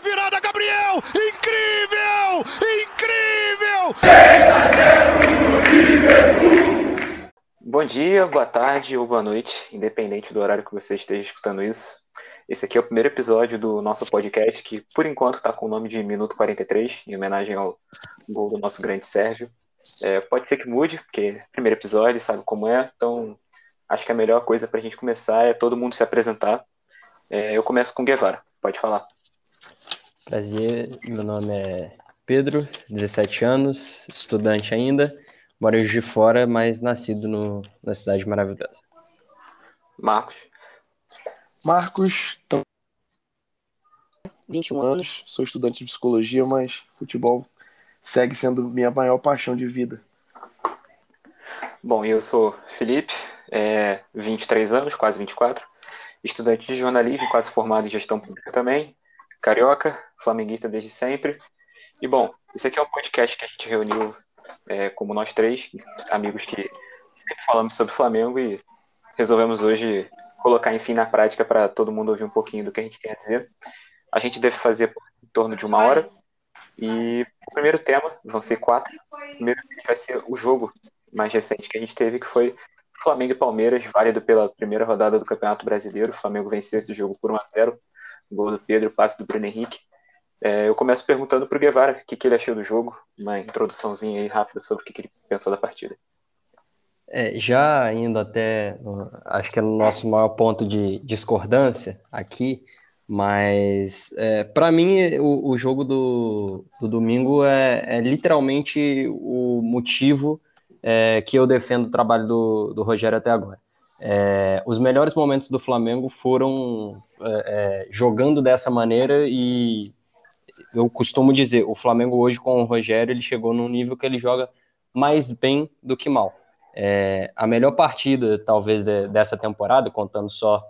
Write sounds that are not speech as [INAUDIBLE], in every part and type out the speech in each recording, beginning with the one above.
virada, Gabriel! Incrível! Incrível! Bom dia, boa tarde ou boa noite, independente do horário que você esteja escutando isso. Esse aqui é o primeiro episódio do nosso podcast, que por enquanto está com o nome de Minuto 43, em homenagem ao gol do nosso grande Sérgio. É, pode ser que mude, porque é primeiro episódio, sabe como é, então acho que a melhor coisa para a gente começar é todo mundo se apresentar. É, eu começo com Guevara, pode falar. Prazer, meu nome é Pedro, 17 anos, estudante ainda, moro em de Fora, mas nascido no, na cidade maravilhosa. Marcos. Marcos, 21 anos, sou estudante de psicologia, mas futebol segue sendo minha maior paixão de vida. Bom, eu sou Felipe, é, 23 anos, quase 24, estudante de jornalismo, quase formado em gestão pública também, carioca, flamenguista desde sempre. E bom, esse aqui é um podcast que a gente reuniu é, como nós três, amigos que sempre falamos sobre Flamengo e resolvemos hoje colocar, enfim, na prática para todo mundo ouvir um pouquinho do que a gente tem a dizer. A gente deve fazer em torno de uma hora. E o primeiro tema, vão ser quatro. O primeiro vai ser o jogo mais recente que a gente teve, que foi Flamengo e Palmeiras, válido pela primeira rodada do Campeonato Brasileiro. O Flamengo venceu esse jogo por 1 a 0 Gol do Pedro, passe do Bruno Henrique. É, eu começo perguntando para o Guevara o que, que, ele achou do jogo, uma introduçãozinha aí rápida sobre o que, que ele pensou da partida. É, já indo até, acho que é o nosso maior ponto de discordância aqui, mas é, para mim o, o, jogo do, do domingo é, é, literalmente o motivo é, que eu defendo o trabalho do, do Rogério até agora. É, os melhores momentos do Flamengo foram é, jogando dessa maneira e eu costumo dizer, o Flamengo hoje com o Rogério ele chegou num nível que ele joga mais bem do que mal. É, a melhor partida, talvez, de, dessa temporada, contando só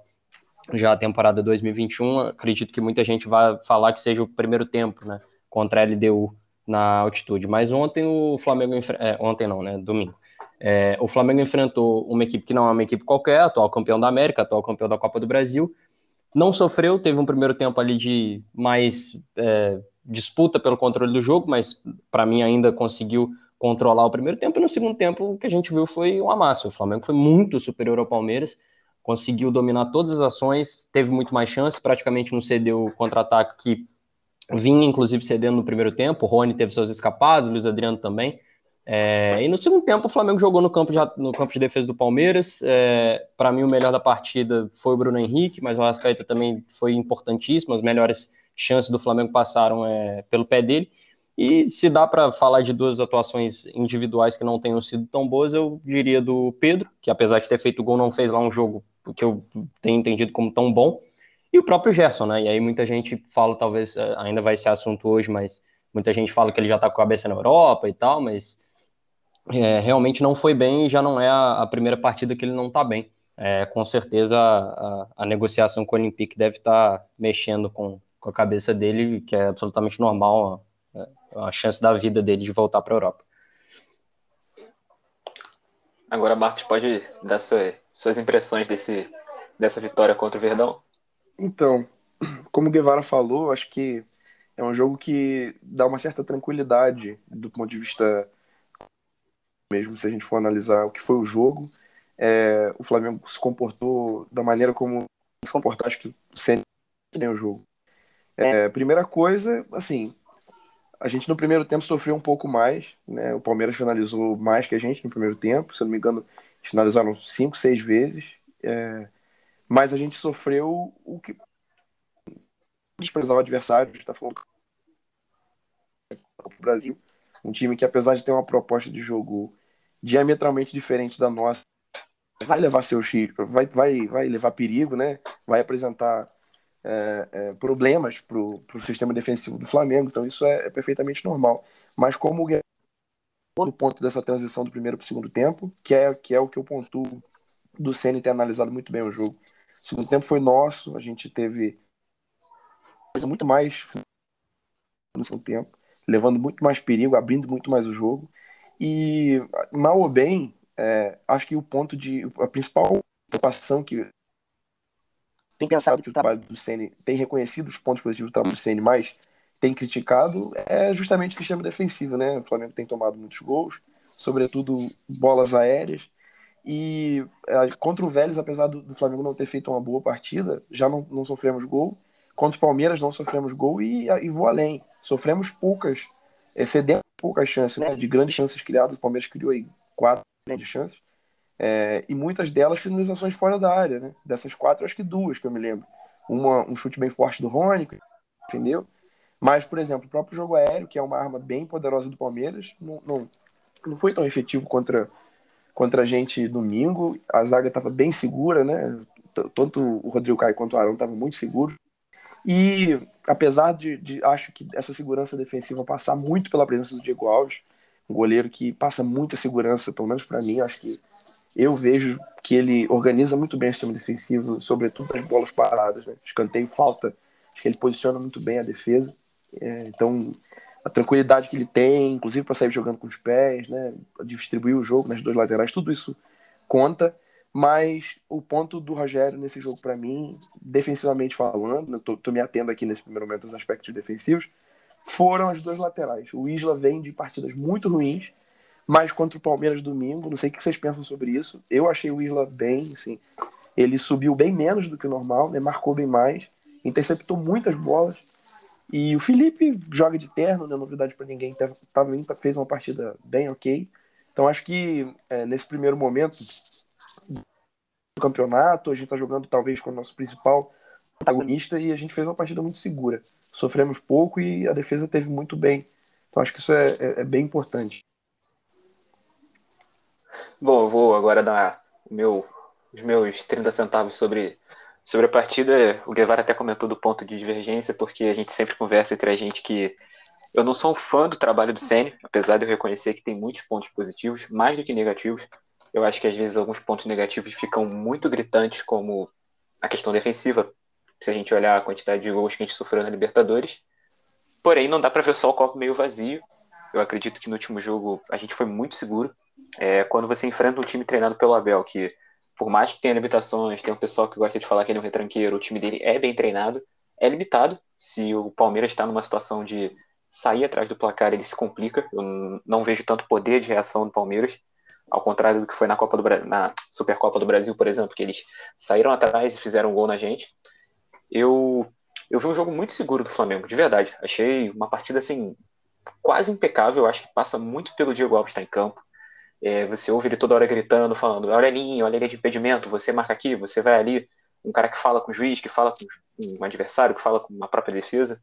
já a temporada 2021, acredito que muita gente vai falar que seja o primeiro tempo, né, contra a LDU na altitude. Mas ontem o Flamengo, é, ontem não, né, domingo, é, o Flamengo enfrentou uma equipe que não é uma equipe qualquer, atual campeão da América, atual campeão da Copa do Brasil, não sofreu, teve um primeiro tempo ali de mais é, disputa pelo controle do jogo, mas para mim ainda conseguiu controlar o primeiro tempo, e no segundo tempo o que a gente viu foi um amasso. O Flamengo foi muito superior ao Palmeiras, conseguiu dominar todas as ações, teve muito mais chances, praticamente não cedeu o contra-ataque que vinha, inclusive, cedendo no primeiro tempo. O Rony teve seus escapados, o Luiz Adriano também. É, e no segundo tempo, o Flamengo jogou no campo de, no campo de defesa do Palmeiras. É, Para mim, o melhor da partida foi o Bruno Henrique, mas o Arrascaeta também foi importantíssimo. As melhores chances do Flamengo passaram é, pelo pé dele. E se dá para falar de duas atuações individuais que não tenham sido tão boas, eu diria do Pedro, que apesar de ter feito gol, não fez lá um jogo que eu tenho entendido como tão bom, e o próprio Gerson, né? E aí muita gente fala, talvez eh, ainda vai ser assunto hoje, mas muita gente fala que ele já tá com a cabeça na Europa e tal, mas é, realmente não foi bem e já não é a, a primeira partida que ele não tá bem. É, com certeza a, a, a, negociação com o Olympique deve estar tá mexendo com, com a cabeça dele, que é absolutamente normal a chance da vida dele de voltar para a Europa. Agora, Marcos, pode dar sua, suas impressões desse, dessa vitória contra o Verdão? Então, como o Guevara falou, acho que é um jogo que dá uma certa tranquilidade do ponto de vista, mesmo se a gente for analisar o que foi o jogo. É, o Flamengo se comportou da maneira como se comportar, acho que sempre tem o jogo. É, primeira coisa, assim, a gente no primeiro tempo sofreu um pouco mais, né? O Palmeiras finalizou mais que a gente no primeiro tempo, se não me engano, finalizaram cinco, seis vezes. É... Mas a gente sofreu o que desprezar o adversário, a gente tá falando do Brasil, um time que apesar de ter uma proposta de jogo diametralmente diferente da nossa, vai levar seu vai, vai, vai levar perigo, né? Vai apresentar é, é, problemas para o sistema defensivo do Flamengo, então isso é, é perfeitamente normal. Mas como o ponto dessa transição do primeiro para o segundo tempo, que é, que é o que eu pontuo do Senna ter analisado muito bem o jogo. O segundo tempo foi nosso, a gente teve coisa muito mais no segundo tempo, levando muito mais perigo, abrindo muito mais o jogo. E, mal ou bem, é, acho que o ponto de. a principal preocupação que tem pensado que o trabalho do Ceni tem reconhecido os pontos positivos do trabalho do Ceni, mas tem criticado é justamente o sistema defensivo, né? O Flamengo tem tomado muitos gols, sobretudo bolas aéreas. E é, contra o Vélez, apesar do, do, Flamengo não ter feito uma boa partida, já não, não sofremos gol. Contra o Palmeiras não sofremos gol e, e vou além. Sofremos poucas, excedemos poucas chances, né? De grandes chances criadas, o Palmeiras criou aí quatro grandes chances. É, e muitas delas finalizações fora da área, né? Dessas quatro, acho que duas que eu me lembro. Uma, um chute bem forte do Rony, entendeu? Mas, por exemplo, o próprio jogo aéreo, que é uma arma bem poderosa do Palmeiras, não, não, não foi tão efetivo contra, contra a gente domingo. A zaga estava bem segura, né? Tanto o Rodrigo Caio quanto o Arão estavam muito seguros. E apesar de, de, acho que essa segurança defensiva passar muito pela presença do Diego Alves, um goleiro que passa muita segurança, pelo menos para mim, acho que eu vejo que ele organiza muito bem o sistema defensivo, sobretudo nas bolas paradas, né? Escanteio falta, acho que ele posiciona muito bem a defesa. É, então, a tranquilidade que ele tem, inclusive para sair jogando com os pés, né? Distribuir o jogo nas duas laterais, tudo isso conta. Mas o ponto do Rogério nesse jogo, para mim, defensivamente falando, estou né, me atendo aqui nesse primeiro momento aos aspectos defensivos, foram as duas laterais. O Isla vem de partidas muito ruins, mas contra o Palmeiras domingo, não sei o que vocês pensam sobre isso. Eu achei o Isla bem, assim, ele subiu bem menos do que o normal, né, marcou bem mais, interceptou muitas bolas. E o Felipe joga de terno, não é novidade para ninguém, também fez uma partida bem ok. Então acho que é, nesse primeiro momento do campeonato. A gente está jogando talvez com o nosso principal protagonista e a gente fez uma partida muito segura. Sofremos pouco e a defesa teve muito bem. Então acho que isso é, é, é bem importante. Bom, eu vou agora dar meu, os meus 30 centavos sobre, sobre a partida. O Guevara até comentou do ponto de divergência, porque a gente sempre conversa entre a gente que eu não sou um fã do trabalho do Senna, apesar de eu reconhecer que tem muitos pontos positivos, mais do que negativos. Eu acho que às vezes alguns pontos negativos ficam muito gritantes, como a questão defensiva, se a gente olhar a quantidade de gols que a gente sofreu na Libertadores. Porém, não dá para ver só o copo meio vazio. Eu acredito que no último jogo a gente foi muito seguro. É, quando você enfrenta um time treinado pelo Abel, que por mais que tenha limitações, tem um pessoal que gosta de falar que ele é um retranqueiro, o time dele é bem treinado, é limitado. Se o Palmeiras está numa situação de sair atrás do placar, ele se complica. Eu não vejo tanto poder de reação do Palmeiras ao contrário do que foi na Copa do na Supercopa do Brasil, por exemplo, que eles saíram atrás e fizeram um gol na gente. Eu eu vi um jogo muito seguro do Flamengo, de verdade. Achei uma partida assim quase impecável. Acho que passa muito pelo Diego Alves estar em campo. É, você ouve ele toda hora gritando, falando: olha a linha, olha a linha de impedimento, você marca aqui, você vai ali. Um cara que fala com o juiz, que fala com um adversário, que fala com uma própria defesa.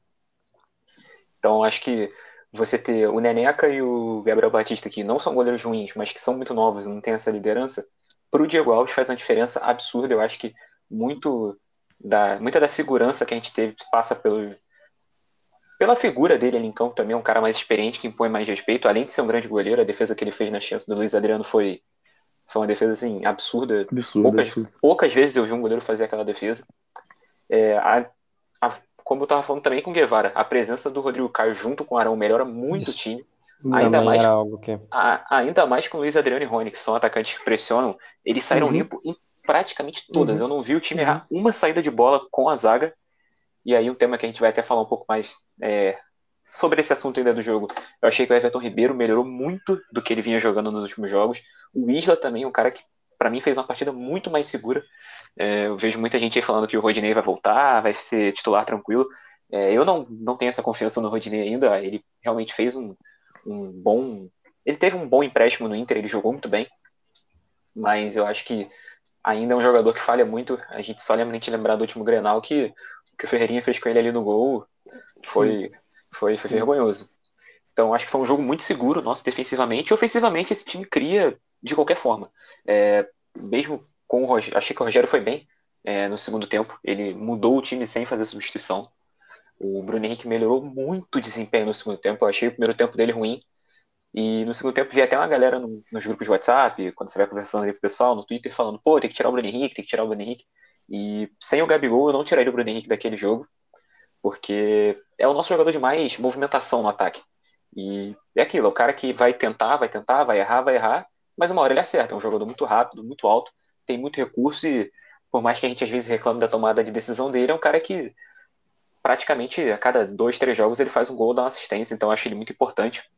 Então acho que você ter o Neneca e o Gabriel Batista, que não são goleiros ruins, mas que são muito novos e não têm essa liderança, para o Diego Alves faz uma diferença absurda. Eu acho que muito da, muita da segurança que a gente teve passa pelo, pela figura dele ali em campo também, um cara mais experiente que impõe mais respeito, além de ser um grande goleiro, a defesa que ele fez na chance do Luiz Adriano foi, foi uma defesa assim, absurda. absurda poucas, poucas vezes eu vi um goleiro fazer aquela defesa. É, a, a como eu estava falando também com o Guevara, a presença do Rodrigo Caio junto com o Arão melhora muito o time. Ainda mais, que... a, ainda mais com o Luiz Adriano e Rony, que são atacantes que pressionam, eles saíram uhum. limpo em praticamente todas. Uhum. Eu não vi o time errar uhum. uma saída de bola com a zaga. E aí um tema que a gente vai até falar um pouco mais é, sobre esse assunto ainda do jogo. Eu achei que o Everton Ribeiro melhorou muito do que ele vinha jogando nos últimos jogos. O Isla também, um cara que para mim fez uma partida muito mais segura. É, eu vejo muita gente aí falando que o Rodinei vai voltar, vai ser titular tranquilo. É, eu não, não tenho essa confiança no Rodinei ainda. Ele realmente fez um, um bom. Ele teve um bom empréstimo no Inter, ele jogou muito bem. Mas eu acho que ainda é um jogador que falha muito. A gente só lembra de lembrar do último Grenal que, que o Ferreirinha fez com ele ali no gol. Foi, foi, foi vergonhoso. Então acho que foi um jogo muito seguro, nosso, defensivamente. E ofensivamente esse time cria de qualquer forma. É, mesmo com o Rogério, achei que o Rogério foi bem é, no segundo tempo. Ele mudou o time sem fazer substituição. O Bruno Henrique melhorou muito o desempenho no segundo tempo. Eu achei o primeiro tempo dele ruim. E no segundo tempo vi até uma galera no, nos grupos de WhatsApp, quando você vai conversando ali com o pessoal, no Twitter, falando, pô, tem que tirar o Bruno Henrique, tem que tirar o Bruno Henrique. E sem o Gabigol, eu não tiraria o Bruno Henrique daquele jogo, porque é o nosso jogador de mais movimentação no ataque. E é aquilo, é o cara que vai tentar, vai tentar, vai errar, vai errar, mas uma hora ele acerta. É um jogador muito rápido, muito alto, tem muito recurso e por mais que a gente às vezes reclame da tomada de decisão dele, é um cara que praticamente a cada dois, três jogos ele faz um gol, dá uma assistência, então acho ele muito importante.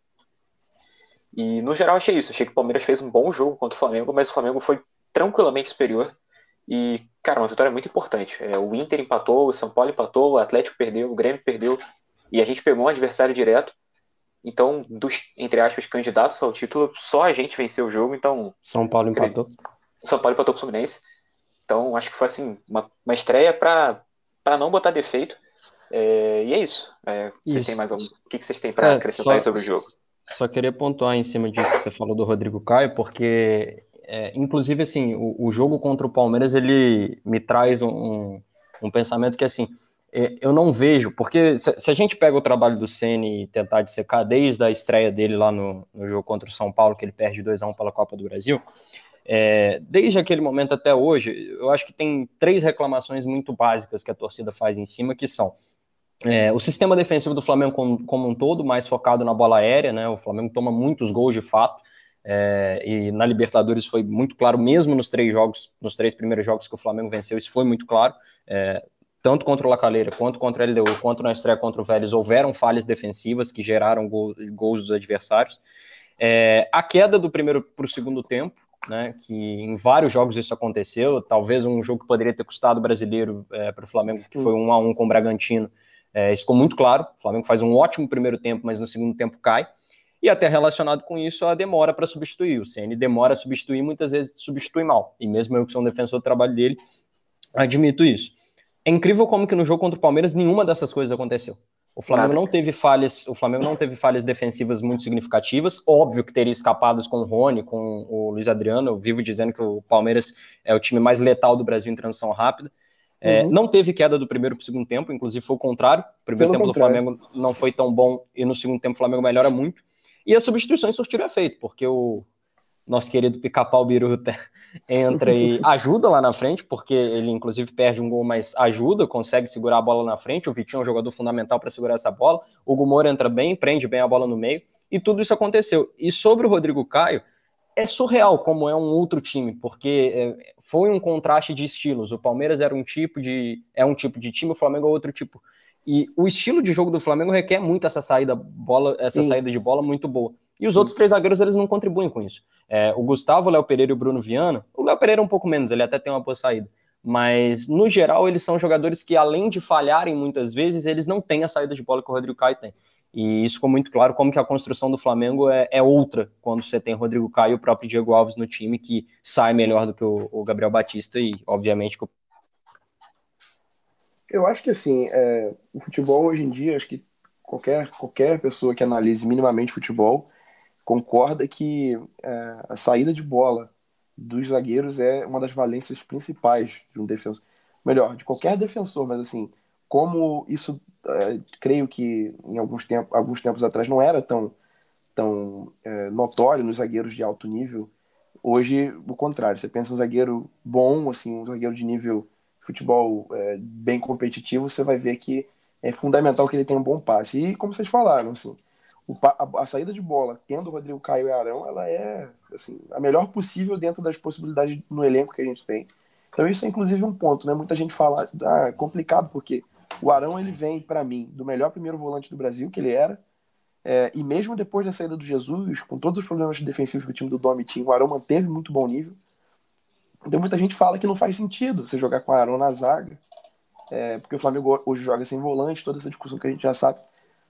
E no geral achei isso, achei que o Palmeiras fez um bom jogo contra o Flamengo, mas o Flamengo foi tranquilamente superior. E, cara, uma vitória muito importante. É, o Inter empatou, o São Paulo empatou, o Atlético perdeu, o Grêmio perdeu, e a gente pegou um adversário direto. Então, dos, entre aspas, candidatos ao título, só a gente venceu o jogo, então... São Paulo empatou. São Paulo empatou com o Fluminense. Então, acho que foi, assim, uma, uma estreia para não botar defeito. É, e é isso. É, vocês têm mais algum... O que, que vocês têm para é, acrescentar só, sobre o jogo? Só queria pontuar em cima disso que você falou do Rodrigo Caio, porque, é, inclusive, assim, o, o, jogo contra o Palmeiras, ele me traz um, um pensamento que, assim, eu não vejo, porque se, se, a gente pega o trabalho do Ceni e tentar dissecar desde a estreia dele lá no, no jogo contra o São Paulo, que ele perde 2 a 1 pela Copa do Brasil, é, desde aquele momento até hoje, eu acho que tem três reclamações muito básicas que a torcida faz em cima, que são é, o sistema defensivo do Flamengo como, como, um todo, mais focado na bola aérea, né? O Flamengo toma muitos gols de fato. É, e na Libertadores foi muito claro, mesmo nos três jogos, nos três primeiros jogos que o Flamengo venceu, isso foi muito claro. É, tanto contra o Lacaleira, quanto contra o LDU, quanto na estreia contra o Vélez, houveram falhas defensivas que geraram gol, gols dos adversários. É, a queda do primeiro para o segundo tempo, né, que em vários jogos isso aconteceu, talvez um jogo que poderia ter custado o brasileiro é, para o Flamengo, que foi um a um com o Bragantino, é, isso ficou muito claro. O Flamengo faz um ótimo primeiro tempo, mas no segundo tempo cai. E até relacionado com isso, a demora para substituir. O CN demora a substituir, muitas vezes substitui mal. E mesmo eu que sou um defensor do trabalho dele, admito isso. É incrível como que no jogo contra o Palmeiras nenhuma dessas coisas aconteceu. O Flamengo não teve falhas, o Flamengo não teve falhas defensivas muito significativas. Óbvio que teria escapadas com o Rony, com o Luiz Adriano. Eu vivo dizendo que o Palmeiras é o time mais letal do Brasil em transição rápida. É, uhum. Não teve queda do primeiro para o segundo tempo, inclusive foi o contrário. O primeiro Pelo tempo contrário. do Flamengo não foi tão bom e no segundo tempo o Flamengo melhora muito. E as substituições surtiram efeito, porque o nosso querido Pica-Pau Biruta [LAUGHS] entra e [LAUGHS] ajuda lá na frente, porque ele inclusive perde um gol, mas ajuda, consegue segurar a bola na frente. O Vitinho é um jogador fundamental para segurar essa bola. O Gumor entra bem, prende bem a bola no meio, e tudo isso aconteceu. E sobre o Rodrigo Caio, é surreal como é um outro time, porque é, foi um contraste de estilos. O Palmeiras era um tipo de é um tipo de time, o Flamengo é outro tipo. E o estilo de jogo do Flamengo requer muito essa saída bola, essa Sim. saída de bola muito boa. E os outros três zagueiros eles não contribuem com isso. É, o Gustavo, o Léo Pereira e o Bruno Viana. O Léo Pereira é um pouco menos, ele até tem uma boa saída. Mas no geral eles são jogadores que além de falharem muitas vezes, eles não têm a saída de bola que o Rodrigo Caio tem. E isso ficou muito claro como que a construção do Flamengo é, é outra quando você tem Rodrigo Caio e o próprio Diego Alves no time, que sai melhor do que o, o Gabriel Batista e, obviamente, que o... Eu acho que, assim, é, o futebol hoje em dia, acho que qualquer, qualquer pessoa que analise minimamente futebol concorda que é, a saída de bola dos zagueiros é uma das valências principais de um defensor. Melhor, de qualquer defensor, mas assim, como isso é, creio que em alguns tempos, alguns tempos atrás não era tão, tão é, notório nos zagueiros de alto nível. Hoje, o contrário. Você pensa um zagueiro bom, assim, um zagueiro de nível futebol é, bem competitivo, você vai ver que é fundamental que ele tenha um bom passe. E como vocês falaram, assim, a, a, saída de bola, tendo o Rodrigo Caio e Arão, ela é assim, a melhor possível dentro das possibilidades no elenco que a gente tem. Então isso é inclusive um ponto, né? Muita gente fala, ah, é complicado porque o Arão ele vem, para mim, do melhor primeiro volante do Brasil, que ele era. É, e mesmo depois da saída do Jesus, com todos os problemas defensivos que o time do Domi tinha, o Arão manteve muito bom nível. Então muita gente fala que não faz sentido você jogar com o Arão na zaga, é, porque o Flamengo hoje joga sem volante, toda essa discussão que a gente já sabe.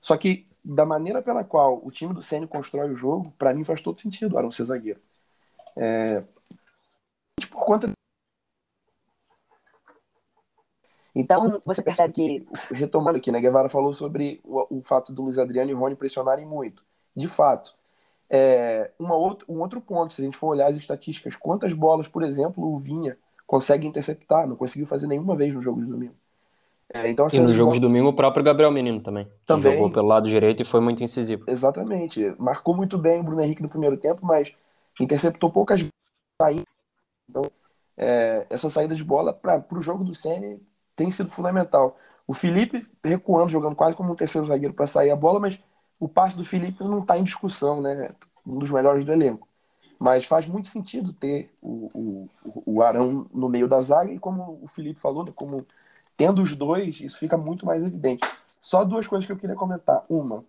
Só que da maneira pela qual o time do Ceni constrói o jogo, para mim faz todo sentido o Arão ser zagueiro. É, por conta Então, você percebe que, retomando aqui, né, Guevara falou sobre o, o fato do Luiz Adriano e Rony pressionarem muito. De fato, é, uma outra, um outro ponto, se a gente for olhar as estatísticas, quantas bolas, por exemplo, o Vinha consegue interceptar? Não conseguiu fazer nenhuma vez no jogo de domingo. É, então, assim, e no jogo de domingo, o próprio Gabriel Menino também. Também. Jogou pelo lado direito e foi muito incisivo. Exatamente. Marcou muito bem o Bruno Henrique no primeiro tempo, mas interceptou poucas vezes. Então, é, essa saída de bola para o jogo do Senna tem sido fundamental. O Felipe recuando, jogando quase como um terceiro zagueiro para sair a bola, mas o passe do Felipe não está em discussão, né? Um dos melhores do elenco. Mas faz muito sentido ter o, o, o Arão no meio da zaga, e como o Felipe falou, né, como tendo os dois, isso fica muito mais evidente. Só duas coisas que eu queria comentar. Uma,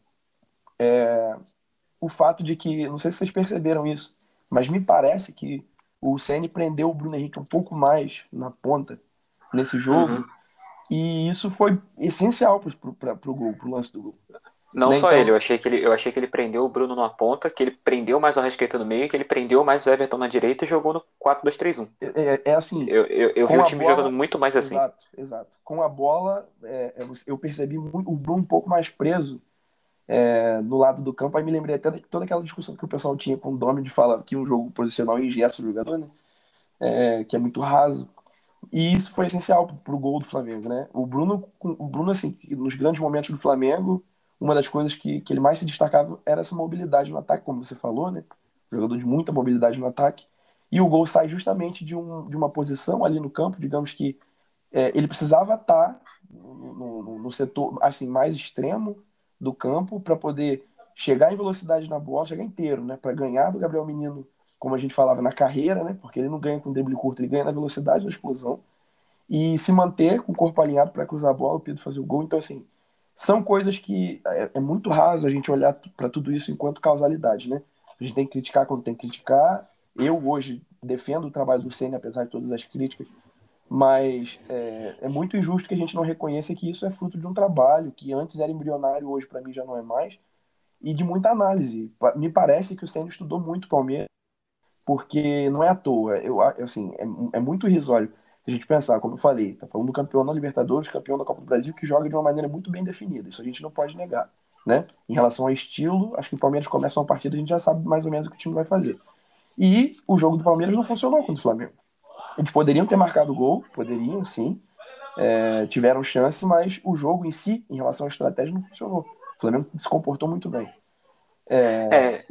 é o fato de que, não sei se vocês perceberam isso, mas me parece que o CN prendeu o Bruno Henrique um pouco mais na ponta nesse jogo. Uhum. E isso foi essencial para o gol, para o lance do gol. Não só então... ele, eu achei, que ele, eu achei que ele prendeu o Bruno na ponta, que ele prendeu mais o Rascaeta no meio, que ele prendeu mais o Everton na direita e jogou no 4-2-3-1. É, é, é, assim. Eu, eu, eu vi o time bola... jogando muito mais assim. Exato, exato. Com a bola, é, é eu percebi muito, o Bruno um pouco mais preso é, no lado do campo. Aí me lembrei até de toda aquela discussão que o pessoal tinha com o Domi de falar que um jogo posicional ingesta o jogador, né? É, que é muito raso. E isso foi essencial para o gol do Flamengo, né? O Bruno, o Bruno, assim, nos grandes momentos do Flamengo uma das coisas que, que ele mais se destacava era essa mobilidade no ataque, como você falou, né? Jogador de muita mobilidade no ataque. E o gol sai justamente de, um, de uma posição ali no campo, digamos que é, ele precisava estar no, no, no, setor assim mais extremo do campo para poder chegar em velocidade na bola, chegar inteiro, né? Para ganhar do Gabriel Menino, como a gente falava, na carreira, né? Porque ele não ganha com drible curto, ele ganha na velocidade, na explosão. E se manter com o corpo alinhado para cruzar a bola, o Pedro fazer o gol. Então, assim, são coisas que é, é muito raso a gente olhar para tudo isso enquanto causalidade, né? A gente tem que criticar quando tem que criticar. Eu hoje defendo o trabalho do Senna, apesar de todas as críticas, mas é, é, muito injusto que a gente não reconheça que isso é fruto de um trabalho que antes era embrionário, hoje para mim já não é mais, e de muita análise. Me parece que o Senna estudou muito Palmeiras, porque não é à toa. Eu, assim, é, é muito irrisório a gente pensar, como eu falei, tá falando do campeão da Libertadores, campeão da Copa do Brasil, que joga de uma maneira muito bem definida. Isso a gente não pode negar. Né? Em relação ao estilo, acho que o Palmeiras começa uma partida, a gente já sabe mais ou menos o que o time vai fazer. E o jogo do Palmeiras não funcionou contra o Flamengo. Eles poderiam ter marcado gol, poderiam sim, é, tiveram chance, mas o jogo em si, em relação à estratégia, não funcionou. O Flamengo se comportou muito bem. É, é...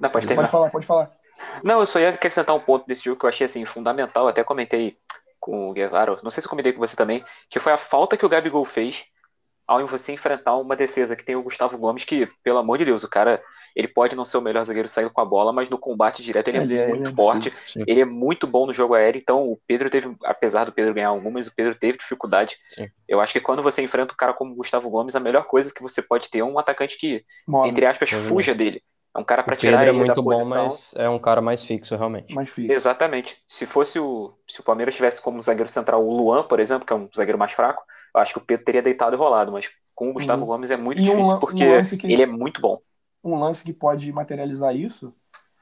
Não, pode, pode falar, pode falar. Não, eu só ia acrescentar um ponto desse jogo que eu achei assim fundamental, até comentei com o Guevara, não sei se comentei com você também, que foi a falta que o Gabigol fez ao você enfrentar uma defesa que tem o Gustavo Gomes, que, pelo amor de Deus, o cara, ele pode não ser o melhor zagueiro saindo com a bola, mas no combate direto ele, é ele é muito é, forte, sim, ele é muito bom no jogo aéreo, então o Pedro teve, apesar do Pedro ganhar algumas, o Pedro teve dificuldade. Sim. Eu acho que quando você enfrenta um cara como o Gustavo Gomes, a melhor coisa que você pode ter é um atacante que, entre aspas, fuja dele. É um cara para tirar ele é muito da posição. bom, mas é um cara mais fixo, realmente. Mais fixo. Exatamente. Se fosse o. Se o Palmeiras tivesse como zagueiro central o Luan, por exemplo, que é um zagueiro mais fraco, eu acho que o Pedro teria deitado e rolado, mas com o Gustavo uhum. Gomes é muito e difícil, um, porque um que, ele é muito bom. Um lance que pode materializar isso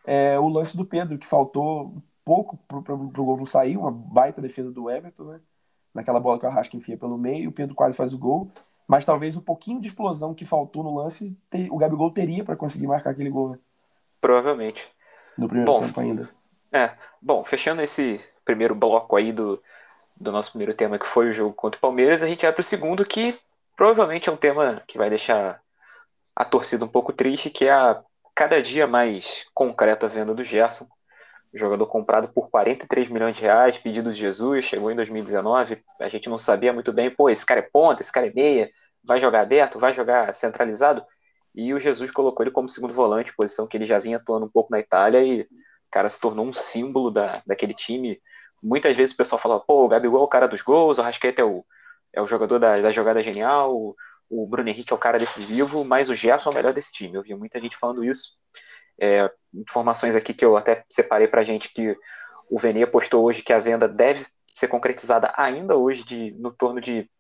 é o lance do Pedro, que faltou pouco pro, pro, pro gol não sair, uma baita defesa do Everton, né? Naquela bola que o Arrasca enfia pelo meio, o Pedro quase faz o gol mas talvez o pouquinho de explosão que faltou no lance, o Gabigol teria para conseguir marcar aquele gol. Né? Provavelmente. No primeiro bom, tempo ainda. É, bom, fechando esse primeiro bloco aí do, do nosso primeiro tema, que foi o jogo contra o Palmeiras, a gente vai para o segundo, que provavelmente é um tema que vai deixar a torcida um pouco triste, que é a cada dia mais concreta venda do Gerson jogador comprado por 43 milhões de reais, pedido de Jesus, chegou em 2019, a gente não sabia muito bem, pô, esse cara é ponta, esse cara é meia, vai jogar aberto, vai jogar centralizado, e o Jesus colocou ele como segundo volante, posição que ele já vinha atuando um pouco na Itália, e o cara se tornou um símbolo da, daquele time. Muitas vezes o pessoal fala, pô, o Gabigol é o cara dos gols, o Rasqueta é o, é o jogador da, da jogada genial, o, o Bruno Henrique é o cara decisivo, mas o Gerson é o melhor desse time. Eu vi muita gente falando isso. É, informações aqui que eu até separei para a gente que o Vene postou hoje que a venda deve ser concretizada ainda hoje de, no torno de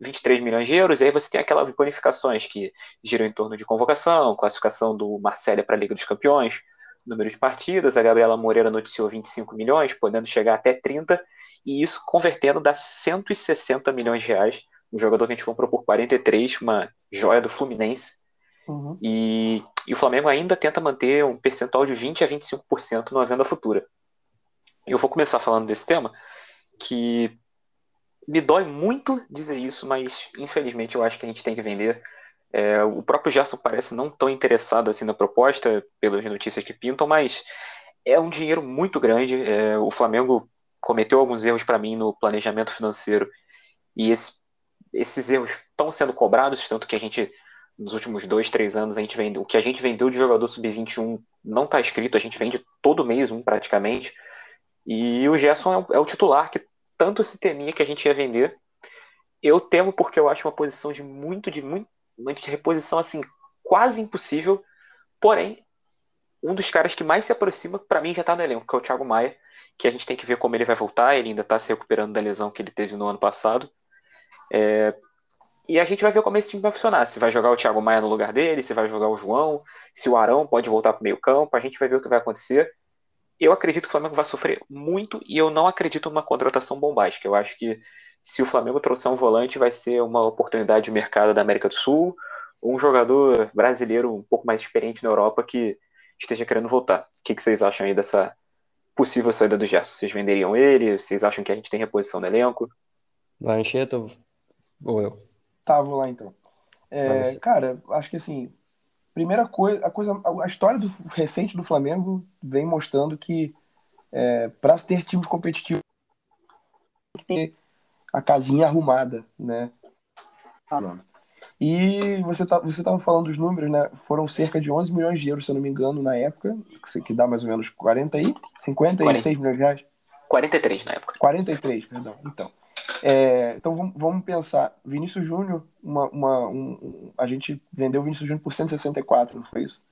23 milhões de euros, e aí você tem aquelas bonificações que giram em torno de convocação, classificação do Marcélia para a Liga dos Campeões, número de partidas, a Gabriela Moreira noticiou 25 milhões, podendo chegar até 30, e isso convertendo dá 160 milhões de reais, um jogador que a gente comprou por 43, uma joia do Fluminense, Uhum. E, e, o Flamengo ainda tenta manter um percentual de 20 a 25% na venda futura. Eu vou começar falando desse tema, que me dói muito dizer isso, mas infelizmente eu acho que a gente tem que vender. É, o próprio Gerson parece não tão interessado assim na proposta, pelas notícias que pintam, mas é um dinheiro muito grande. É, o Flamengo cometeu alguns erros para mim no planejamento financeiro e esse, esses erros estão sendo cobrados, tanto que a gente nos últimos dois, três anos, a gente vende, o que a gente vendeu de jogador sub-21 não está escrito, a gente vende todo mês um praticamente. E o Gerson é o, é o, titular que tanto se temia que a gente ia vender. Eu temo porque eu acho uma posição de muito, de muito, de reposição assim, quase impossível. Porém, um dos caras que mais se aproxima, para mim, já tá no elenco, que é o Thiago Maia, que a gente tem que ver como ele vai voltar. Ele ainda tá se recuperando da lesão que ele teve no ano passado. É, e a gente vai ver como esse time vai funcionar. Se vai jogar o Thiago Maia no lugar dele, se vai jogar o João, se o Arão pode voltar para o meio campo. A gente vai ver o que vai acontecer. Eu acredito que o Flamengo vai sofrer muito e eu não acredito numa contratação bombástica. Eu acho que se o Flamengo trouxer um volante, vai ser uma oportunidade de mercado da América do Sul, ou um jogador brasileiro um pouco mais experiente na Europa que esteja querendo voltar. O que, vocês acham aí dessa possível saída do Gerson? Vocês venderiam ele? Vocês acham que a gente tem reposição no elenco? Vai, Anchieta ou eu? Tá, vou lá então. É, cara, acho que assim, primeira coisa, a coisa, a história do, recente do Flamengo vem mostrando que é, para ter times competitivos tem que ter a casinha arrumada, né? E você tá, você estava falando dos números, né? Foram cerca de 11 milhões de euros, se eu não me engano, na época, que dá mais ou menos 40 aí, 56 40. milhões de reais. 43 na época. 43, perdão. Então, é, então vamos, vamos, pensar. Vinícius Júnior, uma, uma, um, a gente vendeu o Vinícius Júnior por 164, não foi isso?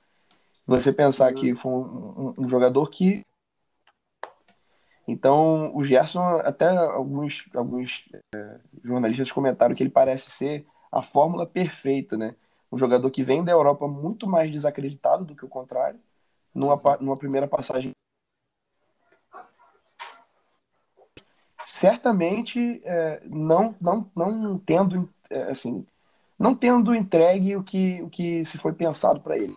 Você pensar que foi um, um, um jogador que. Então, o Gerson, até alguns, alguns é, jornalistas comentaram que ele parece ser a fórmula perfeita, né? Um jogador que vem da Europa muito mais desacreditado do que o contrário, numa, numa primeira passagem certamente é, não, não, não tendo é, assim não tendo entregue o que, o que se foi pensado para ele.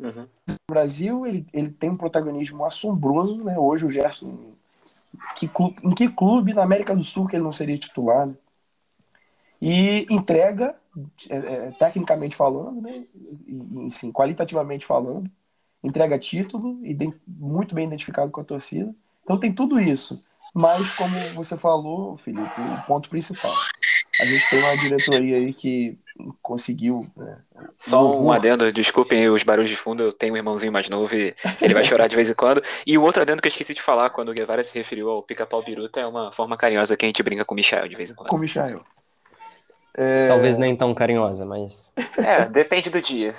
Uhum. No Brasil, ele, ele tem um protagonismo assombroso, né? Hoje o Gerson, que clube, em que clube na América do Sul que ele não seria titular? Né? E entrega, é, é, tecnicamente falando, né? E, sim, qualitativamente falando, entrega título e muito bem identificado com a torcida. Então tem tudo isso. Mas, como você falou, Felipe, o ponto principal. A gente tem uma diretoria aí que conseguiu. Né, Só um adendo, desculpem os barulhos de fundo, eu tenho um irmãozinho mais novo e ele vai chorar de vez em quando. E o outro adendo que eu esqueci de falar quando o Guevara se referiu ao pica-pau biruta é uma forma carinhosa que a gente brinca com o Michel de vez em quando. Com o Michel. É... Talvez nem tão carinhosa, mas. É, depende do dia.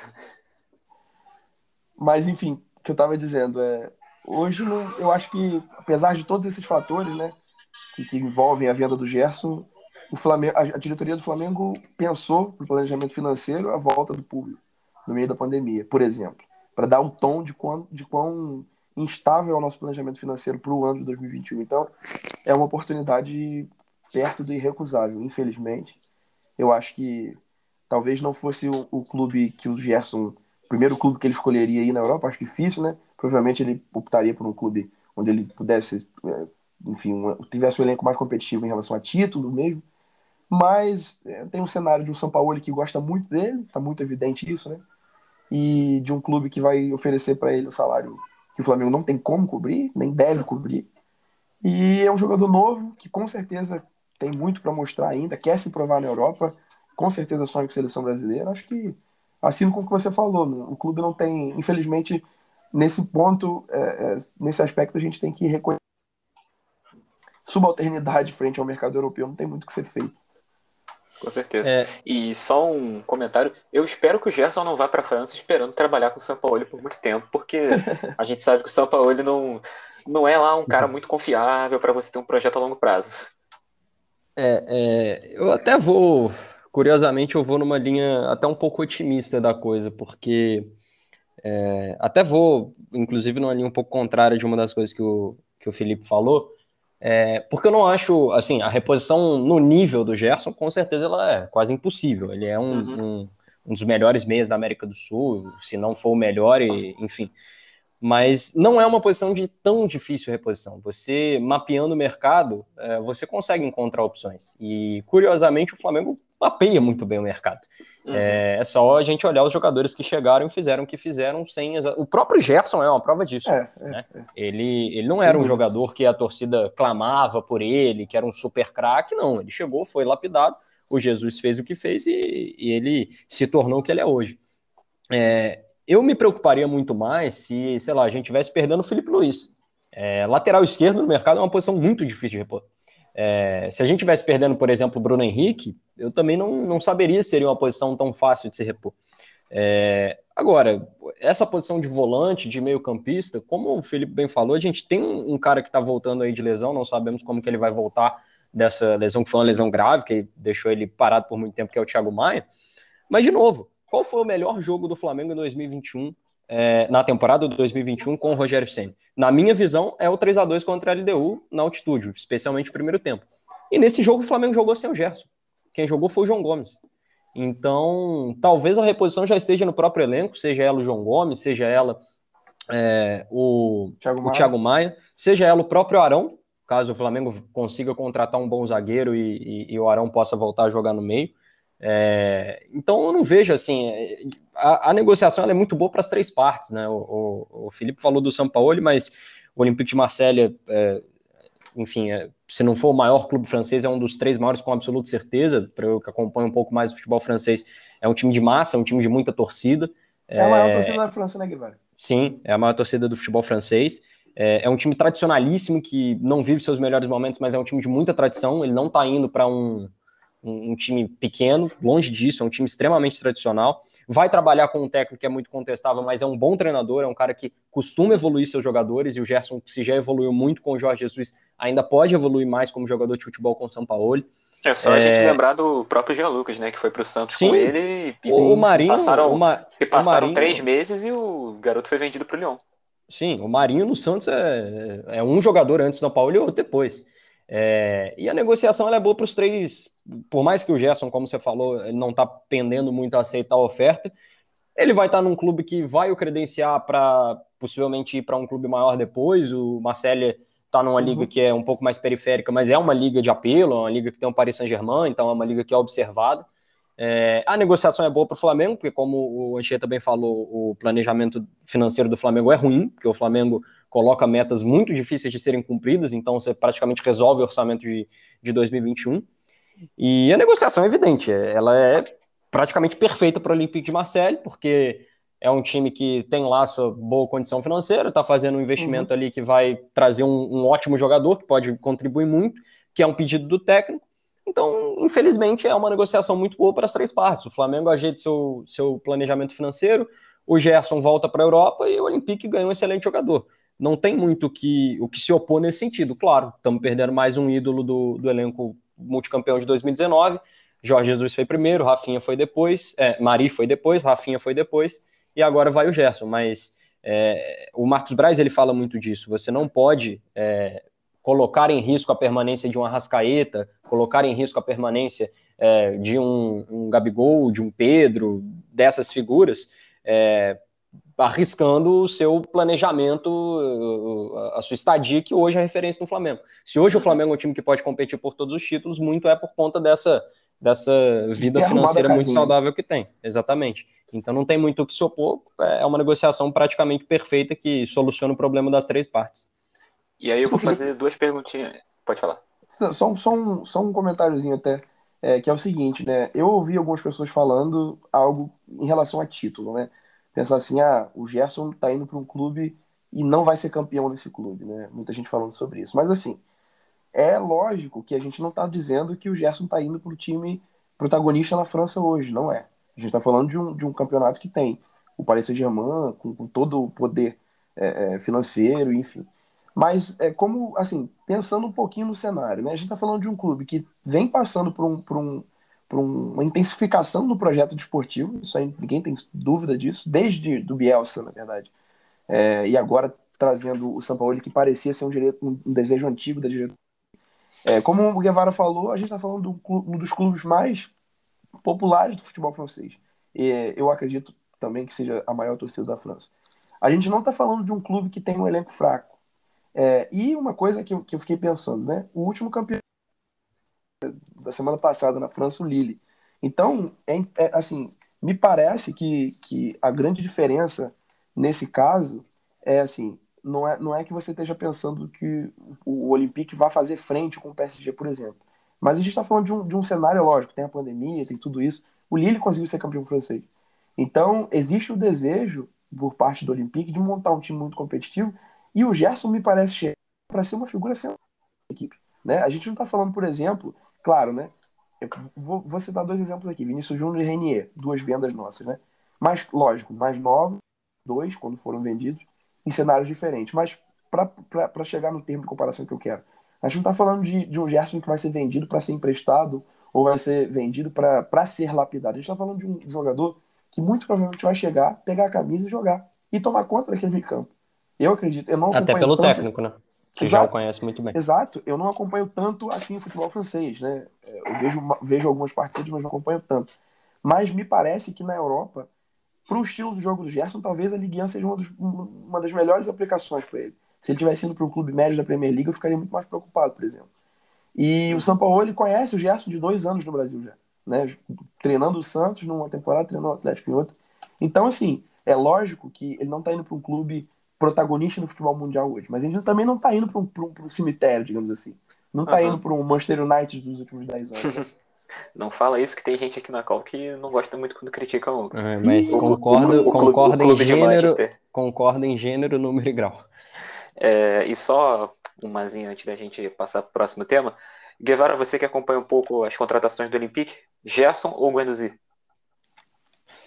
Mas, enfim, o que eu tava dizendo é hoje eu acho que, apesar de todos esses fatores, né, que, que envolvem a venda do Gerson, o Flamengo, a, a diretoria do Flamengo pensou no planejamento financeiro a volta do público no meio da pandemia, por exemplo, para dar um tom de quão, de quão instável é o nosso planejamento financeiro para o ano de 2021. Então, é uma oportunidade perto do irrecusável, infelizmente. Eu acho que talvez não fosse o, o clube que o Gerson, o primeiro clube que ele escolheria aí na Europa, acho difícil, né? Provavelmente ele optaria por um clube onde ele pudesse, é, enfim, tivesse um elenco mais competitivo em relação a título mesmo. Mas é, tem um cenário de um São Paulo que gosta muito dele, está muito evidente isso, né? E de um clube que vai oferecer para ele o salário que o Flamengo não tem como cobrir, nem deve cobrir. E é um jogador novo que com certeza tem muito para mostrar ainda, quer se provar na Europa, com certeza sonha com a seleção brasileira. Acho que assino com o que você falou, né? o clube não tem, infelizmente, nesse ponto, é, é, nesse aspecto, a gente tem que reconhecer subalternidade frente ao mercado europeu, não tem muito que ser feito. Com certeza. É... E só um comentário, eu espero que o Gerson não vá para a França esperando trabalhar com o São Paulo por muito tempo, porque [LAUGHS] a gente sabe que o São Paulo não, não é lá um cara muito confiável para você ter um projeto a longo prazo. É, é, eu até vou, curiosamente, eu vou numa linha até um pouco otimista da coisa, porque é, até vou, inclusive, numa linha um pouco contrária de uma das coisas que o, que o Felipe falou, é, porque eu não acho, assim, a reposição no nível do Gerson, com certeza ela é quase impossível. Ele é um, uhum. um, um, dos melhores meias da América do Sul, se não for o melhor, e, enfim. Mas não é uma posição de tão difícil reposição. Você, mapeando o mercado, é, você consegue encontrar opções. E, curiosamente, o Flamengo mapeia muito bem o mercado. Uhum. É, é, só a gente olhar os jogadores que chegaram e fizeram o que fizeram sem. O próprio Gerson é uma prova disso. É, é né? é, ele, ele não era um jogador que a torcida clamava por ele, que era um super craque, não. Ele chegou, foi lapidado. o Jesus fez o que fez e, e ele se tornou o que ele é hoje. É, eu me preocuparia muito mais se, sei lá, a gente tivesse perdendo o Felipe Luiz. É, lateral esquerdo no mercado é uma posição muito difícil de repor. É, se a gente tivesse perdendo, por exemplo, o Bruno Henrique, eu também não, não saberia se seria uma posição tão fácil de se repor. É, agora, essa posição de volante, de meio campista, como o Felipe bem falou, a gente tem um, um cara que está voltando aí de lesão, não sabemos como que ele vai voltar dessa lesão, que foi uma lesão grave, que deixou ele parado por muito tempo, que é o Thiago Maia. Mas, de novo, qual foi o melhor jogo do Flamengo em 2021, é, na temporada de 2021 com o Rogério Senna? Na minha visão, é o 3 a 2 contra a LDU na altitude, especialmente o primeiro tempo. E nesse jogo o Flamengo jogou sem o Gerson. Quem jogou foi o João Gomes. Então, talvez a reposição já esteja no próprio elenco, seja ela o João Gomes, seja ela é, o, Thiago o Thiago Maia, seja ela o próprio Arão, caso o Flamengo consiga contratar um bom zagueiro e, e, e o Arão possa voltar a jogar no meio. É, então eu não vejo assim. A, a negociação é muito boa para as três partes, né? O, o, o, Felipe falou do São Paulo, mas o Olympique de Marselha é, enfim, é, se não for o maior clube francês, é um dos três maiores com absoluta certeza, para eu que acompanho um pouco mais o futebol francês, é um time de massa, é um time de muita torcida. É, é a maior torcida da França, né, Guilherme? Sim, é a maior torcida do futebol francês. É, é, um time tradicionalíssimo que não vive seus melhores momentos, mas é um time de muita tradição. Ele não está indo para um, um, um, time pequeno, longe disso, é um time extremamente tradicional. Vai trabalhar com um técnico que é muito contestável, mas é um bom treinador, é um cara que costuma evoluir seus jogadores, e o Gerson, se já evoluiu muito com o Jorge Jesus, ainda pode evoluir mais como jogador de futebol com o São Paulo. É só é... a gente lembrar do próprio Jean Lucas, né? Que foi pro Santos Sim. com ele e o, o Marinho, passaram, o Ma... passaram Marinho... três meses e o garoto foi vendido pro Lyon. Sim, o Marinho no Santos é, é um jogador antes do São Paulo e outro depois. É, e a negociação é boa para os três, por mais que o Gerson, como você falou, ele não está pendendo muito a aceitar a oferta, ele vai estar tá num clube que vai o credenciar para possivelmente ir para um clube maior depois. O Marcelo está numa uhum. liga que é um pouco mais periférica, mas é uma liga de apelo, é uma liga que tem o Paris Saint-Germain, então é uma liga que é observada. É, a negociação é boa para o Flamengo, porque, como o Anchieta também falou, o planejamento financeiro do Flamengo é ruim, porque o Flamengo coloca metas muito difíceis de serem cumpridas, então você praticamente resolve o orçamento de, de 2021. E a negociação é evidente, ela é praticamente perfeita para o Olympique de Marseille, porque é um time que tem lá sua boa condição financeira, está fazendo um investimento uhum. ali que vai trazer um, um ótimo jogador, que pode contribuir muito, que é um pedido do técnico então, infelizmente, é uma negociação muito boa para as três partes. O Flamengo ajeita seu, seu planejamento financeiro, o Gerson volta para a Europa e o Olympique ganha um excelente jogador. Não tem muito que, o que se opor nesse sentido. Claro, estamos perdendo mais um ídolo do, do elenco multicampeão de 2019. Jorge Jesus foi primeiro, Rafinha foi depois, é, Mari foi depois, Rafinha foi depois, e agora vai o Gerson. Mas é, o Marcos Braz ele fala muito disso. Você não pode é, colocar em risco a permanência de uma Rascaeta, colocar em risco a permanência é, de um, um, Gabigol, de um Pedro, dessas figuras, é, arriscando o seu planejamento, a sua estadia, que hoje é referência no Flamengo. Se hoje o Flamengo é um time que pode competir por todos os títulos, muito é por conta dessa, dessa vida financeira muito saudável que tem. Exatamente. Então não tem muito o que se opor, é uma negociação praticamente perfeita que soluciona o problema das três partes. E aí eu vou fazer duas perguntinhas. Pode falar. Só, só, um, só um comentáriozinho até, é, que é o seguinte, né? Eu ouvi algumas pessoas falando algo em relação a título, né? Pensar assim, ah, o Gerson tá indo para um clube e não vai ser campeão nesse clube, né? Muita gente falando sobre isso. Mas assim, é lógico que a gente não tá dizendo que o Gerson tá indo para o time protagonista na França hoje, não é. A gente tá falando de um, de um campeonato que tem o Paris Saint-Germain, com, com todo o poder é, é financeiro, enfim. Mas é como, assim, pensando um pouquinho no cenário, né? A gente está falando de um clube que vem passando por, um, por, um, por uma intensificação do projeto desportivo, isso aí ninguém tem dúvida disso, desde do Bielsa, na verdade. É, e agora trazendo o São Paulo, que parecia ser um, direito, um, desejo antigo da diretoria. É, como o Guevara falou, a gente está falando do, um dos clubes mais populares do futebol francês. E eu acredito também que seja a maior torcida da França. A gente não está falando de um clube que tem um elenco fraco. É, e uma coisa que eu, que eu fiquei pensando, né? O último campeão da semana passada na França, o Lille. Então, é, é, assim, me parece que, que a grande diferença nesse caso é assim, não é, não é que você esteja pensando que o Olympique vai fazer frente com o PSG, por exemplo. Mas a gente está falando de um, de um cenário, lógico, tem a pandemia, tem tudo isso. O Lille conseguiu ser campeão francês. Então, existe o desejo, por parte do Olympique, de montar um time muito competitivo, e o Gerson me parece para ser uma figura central da equipe. Né? A gente não está falando, por exemplo, claro, né? Eu vou, vou citar dois exemplos aqui: Vinícius Júnior e Renier, duas vendas nossas, né? Mas, lógico, mais novos, dois, quando foram vendidos, em cenários diferentes. Mas, para chegar no termo de comparação que eu quero, a gente não está falando de, de um Gerson que vai ser vendido para ser emprestado ou vai ser vendido para ser lapidado. A gente está falando de um jogador que muito provavelmente vai chegar, pegar a camisa e jogar e tomar conta daquele meio campo. Eu acredito. Eu não Até pelo tanto... técnico, né? Que Exato. já o conhece muito bem. Exato. Eu não acompanho tanto assim o futebol francês, né? Eu vejo, vejo algumas partidas, mas não acompanho tanto. Mas me parece que na Europa, para o estilo do jogo do Gerson, talvez a Ligue 1 seja uma, dos, uma das melhores aplicações para ele. Se ele tivesse indo para um clube médio da Premier League, eu ficaria muito mais preocupado, por exemplo. E o São Paulo ele conhece o Gerson de dois anos no Brasil já, né? Treinando o Santos numa temporada, treinando o Atlético em outra. Então, assim, é lógico que ele não está indo para um clube protagonista no futebol mundial hoje, mas ele também não está indo para um, um, um, cemitério, digamos assim. Não está uhum. indo para um Manchester United dos últimos 10 anos. [LAUGHS] Não fala isso que tem gente aqui na Call que não gosta muito quando critica o. É, mas concorda, concorda em gênero, concorda em gênero, número e grau. É, e só umazinha antes da gente passar para o próximo tema. Guevara, você que acompanha um pouco as contratações do Olympique, Gerson ou Guendouzi?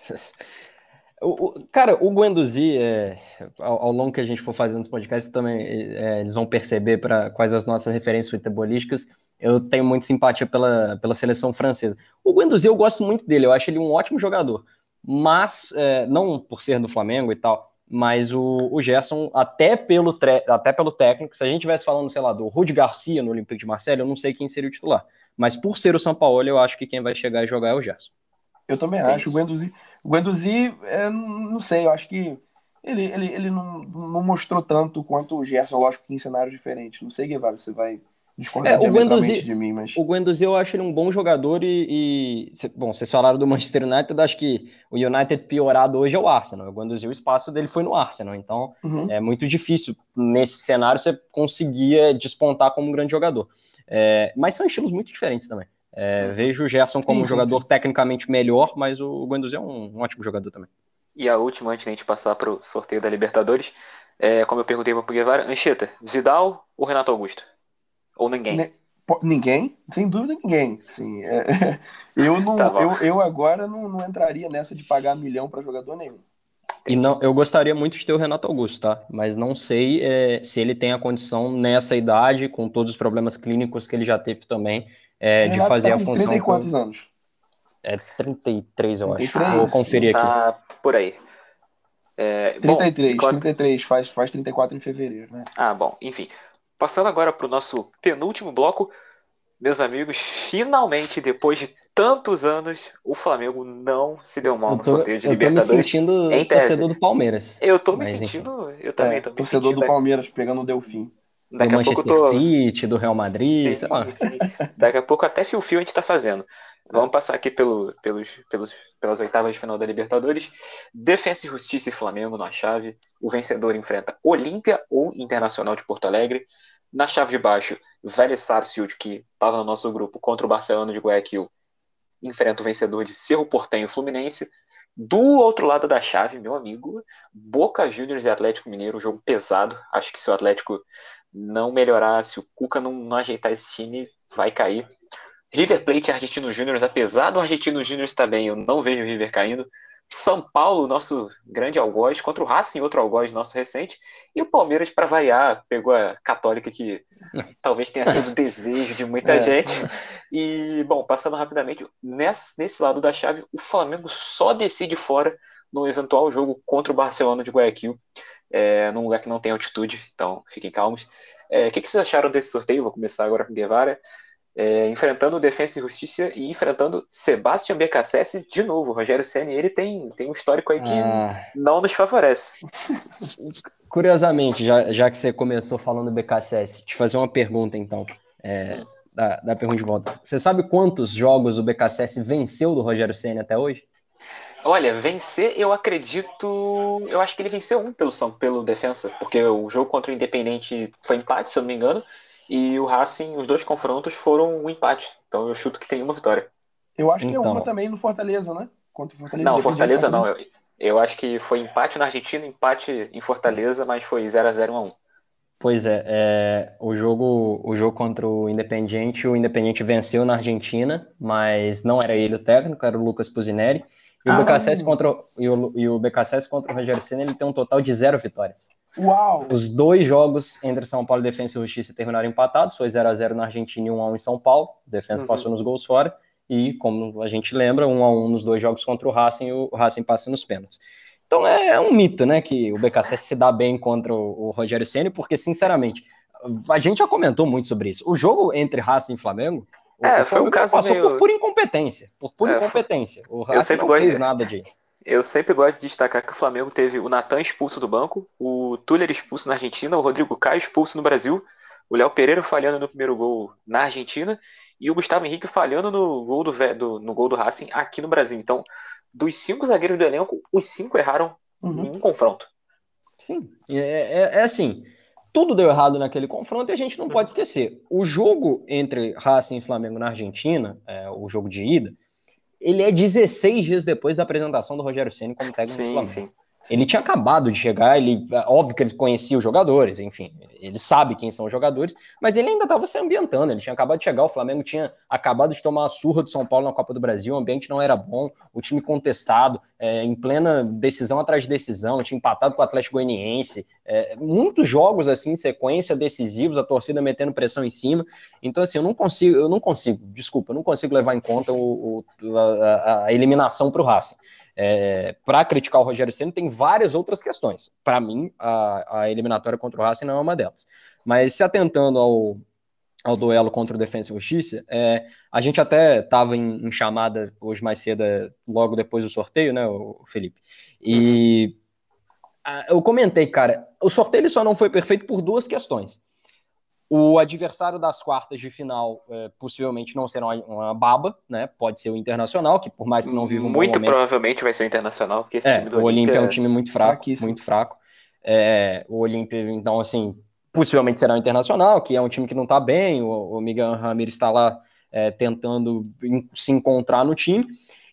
[LAUGHS] O, o, cara, o Guendouzi, é, ao, ao, longo que a gente for fazendo os podcasts, também é, eles vão perceber para quais as nossas referências futebolísticas. Eu tenho muita simpatia pela, pela seleção francesa. O Guendouzi, eu gosto muito dele, eu acho ele um ótimo jogador. Mas, é, não por ser do Flamengo e tal, mas o, o Gerson, até pelo, tre, até pelo técnico, se a gente estivesse falando, sei lá, do Rudi Garcia no Olympique de Marseille, eu não sei quem seria o titular. Mas por ser o São Paulo, eu acho que quem vai chegar e jogar é o Gerson. Eu também acho. O Guendouzi, o Guendouzi é, não sei, eu acho que ele, ele, ele não, não mostrou tanto quanto o Gerson, lógico que em cenários diferentes. Não sei, Guevara, você vai discordar é, o Guendouzi, de mim, mas... O Guendouzi eu acho ele um bom jogador e, e, Bom, vocês falaram do Manchester United, acho que o United piorado hoje é o Arsenal. O Guendouzi, o espaço dele foi no Arsenal, então uhum. é muito difícil nesse cenário você conseguir despontar como um grande jogador. É, mas são estilos muito diferentes também. É, uhum. vejo o Gerson como sim, um jogador sim. tecnicamente melhor, mas o Guendouzi é um, um, ótimo jogador também. E a última, antes de a gente passar para o sorteio da Libertadores, é, como eu perguntei para o Guevara, Anchieta, Vidal ou Renato Augusto? Ou ninguém? Ne ninguém, sem dúvida ninguém. Sim, é, [LAUGHS] eu, não, tá eu, eu agora não, não entraria nessa de pagar milhão para jogador nenhum. E não, eu gostaria muito de ter o Renato Augusto, tá? Mas não sei é, se ele tem a condição nessa idade, com todos os problemas clínicos que ele já teve também, é, de fazer tá a função. 30 e quantos com... anos? É 33, eu 33? acho. Vou conferir tá aqui. por aí. É, 33, bom, 33, faz, faz 34 em fevereiro, né? Ah, bom, enfim. Passando agora para o nosso penúltimo bloco, meus amigos, finalmente, depois de tantos anos, o Flamengo não se deu mal no tô, sorteio de Libertadores. Eu tô me sentindo torcedor do Palmeiras. Eu tô me mas, sentindo, enfim. eu também é, tô me torcedor sentindo. do Palmeiras pegando o Delfim. Daqui do a Manchester pouco tô... City, do Real Madrid, sim, sei lá. Sim. Daqui a pouco até fio-fio a gente tá fazendo. Vamos passar aqui pelo, pelos, pelos, pelas oitavas de final da Libertadores. Defensa e Justiça e Flamengo na chave. O vencedor enfrenta Olímpia ou Internacional de Porto Alegre. Na chave de baixo, Vélez Sarsfield, que estava no nosso grupo, contra o Barcelona de Guayaquil, enfrenta o vencedor de Cerro Portenho Fluminense. Do outro lado da chave, meu amigo, Boca Juniors e Atlético Mineiro, um jogo pesado. Acho que se o Atlético não melhorar, se o Cuca não, não ajeitar esse time, vai cair. River Plate e Argentino Júnior, apesar do Argentino Júnior estar bem, eu não vejo o River caindo. São Paulo, nosso grande algoz, contra o Racing, outro algoz nosso recente. E o Palmeiras, para variar, pegou a Católica, que [LAUGHS] talvez tenha sido desejo de muita é. gente. E, bom, passando rapidamente, nesse, nesse lado da chave, o Flamengo só decide fora no eventual jogo contra o Barcelona de Guayaquil, é, num lugar que não tem altitude, então fiquem calmos. É, o que, que vocês acharam desse sorteio? Vou começar agora com o Guevara é, enfrentando Defensa e Justiça e enfrentando Sebastião BKSS de novo. O Rogério Senna, ele tem, tem um histórico aí que ah. não nos favorece. [LAUGHS] Curiosamente, já, já que você começou falando do BKSS, te fazer uma pergunta então. É, da, da pergunta de volta. Você sabe quantos jogos o BKSS venceu do Rogério Senna até hoje? Olha, vencer, eu acredito. Eu acho que ele venceu um pelo, pelo defensa, porque o jogo contra o Independente foi empate, se eu não me engano. E o Racing, os dois confrontos foram um empate. Então eu chuto que tem uma vitória. Eu acho que Então. é uma também no Fortaleza, né? Contra o Fortaleza. Não, Fortaleza não. Eu, eu acho que foi empate na Argentina, empate em Fortaleza, mas foi 0x0 1x1. Pois é, é, o jogo, o jogo contra o Independiente, o Independiente venceu na Argentina, mas não era ele o técnico, era o Lucas Pusineri. E o Ah. BKSS contra, o- e o, e o BKSS contra o Rogério Senna, ele tem um total de zero vitórias. Uau! Os dois jogos entre São Paulo, Defensa e Justiça terminaram empatados, foi 0 a 0 na Argentina e 1 a 1 em São Paulo. Defensa Uhum. passou nos gols fora e, como a gente lembra, 1 a 1 nos dois jogos contra o Racing e o Racing passa nos pênaltis. Então é um mito, né, que o BKSS se dá bem contra o, o Rogério Ceni, porque sinceramente, a gente já comentou muito sobre isso. O jogo entre Racing e Flamengo, É, o foi um caso passou meio- por pura incompetência, por pura É, incompetência. O Racing sempre não gosto- fez nada de Eu sempre gosto de destacar que o Flamengo teve o Natan expulso do banco, o Tuller expulso na Argentina, o Rodrigo Caio expulso no Brasil, o Léo Pereira falhando no primeiro gol na Argentina e o Gustavo Henrique falhando no gol do, do- no gol do Racing aqui no Brasil. Então, dos cinco zagueiros do elenco, os cinco erraram Uhum. em um confronto. Sim, é, é- é assim, tudo deu errado naquele confronto e a gente não pode esquecer. O jogo entre Racing e Flamengo na Argentina, é, o jogo de ida, ele é 16 dias depois da apresentação do Rogério Ceni como técnico do Sim, Flamengo. sim. Ele tinha acabado de chegar, ele, é óbvio que ele conhecia os jogadores, enfim, ele sabe quem são os jogadores, mas ele ainda estava se ambientando, ele tinha acabado de chegar, o Flamengo tinha acabado de tomar a surra do São Paulo na Copa do Brasil, o ambiente não era bom, o time contestado, é, em plena decisão atrás de decisão, tinha empatado com o Atlético Goianiense, é, muitos jogos assim em sequência decisivos, a torcida metendo pressão em cima. Então assim, eu não consigo, eu não consigo, desculpa, eu não consigo levar em conta o, o- a, a eliminação para o Racing. É, para criticar o Rogério Ceni tem várias outras questões. Para mim, a, a eliminatória contra o Racing não é uma delas. Mas se atentando ao, ao duelo contra o Defensa e Justiça, é, a gente até estava em, em chamada hoje mais cedo, é, logo depois do sorteio, né, o Felipe? E ah, eu comentei, cara, o sorteio só não foi perfeito por duas questões. O adversário das quartas de final é, possivelmente não será uma, baba, né? Pode ser o Internacional, que por mais que não viva um Muito momento, provavelmente vai ser o Internacional, porque esse é, time do o Olímpia é um Olímpia- time muito fraco, muito fraco. É, o Olímpia, então, assim, possivelmente será o Internacional, que é um time que não está bem, o, o Miguel Ramírez está lá é, tentando en- se encontrar no time,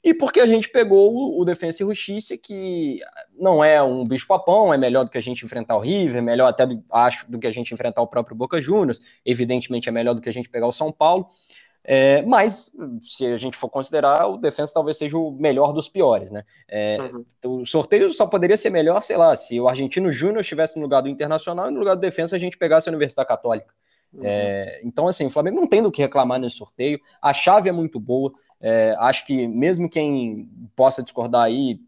e porque a gente pegou o, Defensa e Justiça, que não é um bicho-papão, é melhor do que a gente enfrentar o River, melhor até, do, acho, do que a gente enfrentar o próprio Boca Juniors, evidentemente é melhor do que a gente pegar o São Paulo, é, mas, se a gente for considerar, o Defensa talvez seja o melhor dos piores, né? É, Uhum. o sorteio só poderia ser melhor, sei lá, se o Argentino Júnior estivesse no lugar do Internacional e no lugar do Defensa a gente pegasse a Universidade Católica. Uhum. É, então, assim, o Flamengo não tem do que reclamar nesse sorteio. A chave é muito boa. É, acho que mesmo quem possa discordar aí,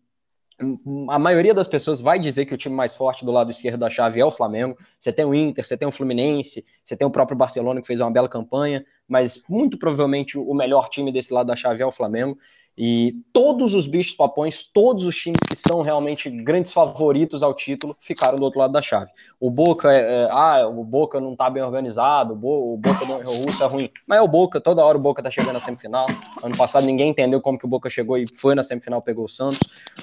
a maioria das pessoas vai dizer que o time mais forte do lado esquerdo da chave é o Flamengo. Você tem o Inter, você tem o Fluminense, você tem o próprio Barcelona que fez uma bela campanha, mas muito provavelmente o melhor time desse lado da chave é o Flamengo. E todos os bichos papões, todos os times que são realmente grandes favoritos ao título, ficaram do outro lado da chave. O Boca, é, é, ah, o Boca não tá bem organizado, o, Bo, o Boca do Russo é ruim. Mas é o Boca, toda hora o Boca tá chegando na semifinal. Ano passado ninguém entendeu como que o Boca chegou e foi na semifinal, pegou o Santos.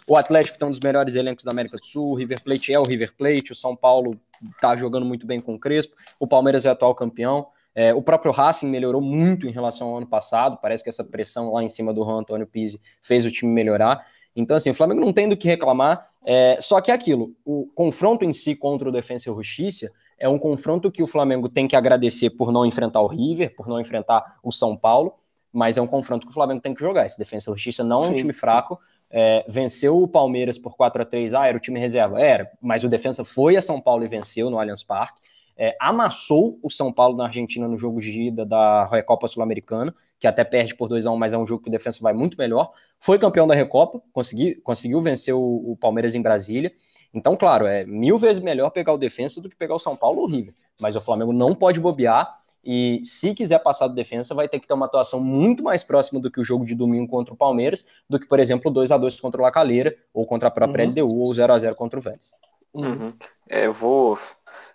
O Atlético tem um dos melhores elencos da América do Sul, o River Plate é o River Plate, o São Paulo tá jogando muito bem com o Crespo, o Palmeiras é atual campeão. É, o próprio Racing melhorou muito em relação ao ano passado. Parece que essa pressão lá em cima do Juan Antônio Pizzi fez o time melhorar. Então, assim, o Flamengo não tem do que reclamar. É, só que é aquilo: o confronto em si contra o Defensa e Justiça é um confronto que o Flamengo tem que agradecer por não enfrentar o River, por não enfrentar o São Paulo, mas é um confronto que o Flamengo tem que jogar. Esse Defensa e Justiça não é um Sim. time fraco. É, venceu o Palmeiras por 4 a 3 Ah, era o time reserva. Era, mas o Defensa foi a São Paulo e venceu no Allianz Parque é, amassou o São Paulo na Argentina no jogo de ida da Recopa Sul-Americana, que até perde por 2 a 1 mas é um jogo que o Defensa vai muito melhor. Foi campeão da Recopa, consegui, conseguiu vencer o, o, Palmeiras em Brasília. Então, claro, é mil vezes melhor pegar o Defensa do que pegar o São Paulo ou o River. Mas o Flamengo não pode bobear. E se quiser passar do defensa, vai ter que ter uma atuação muito mais próxima do que o jogo de domingo contra o Palmeiras, do que, por exemplo, 2 a 2 contra o Lacaleira, ou contra a própria Uhum. LDU, ou 0 a 0 contra o Vélez. Uhum. É, eu vou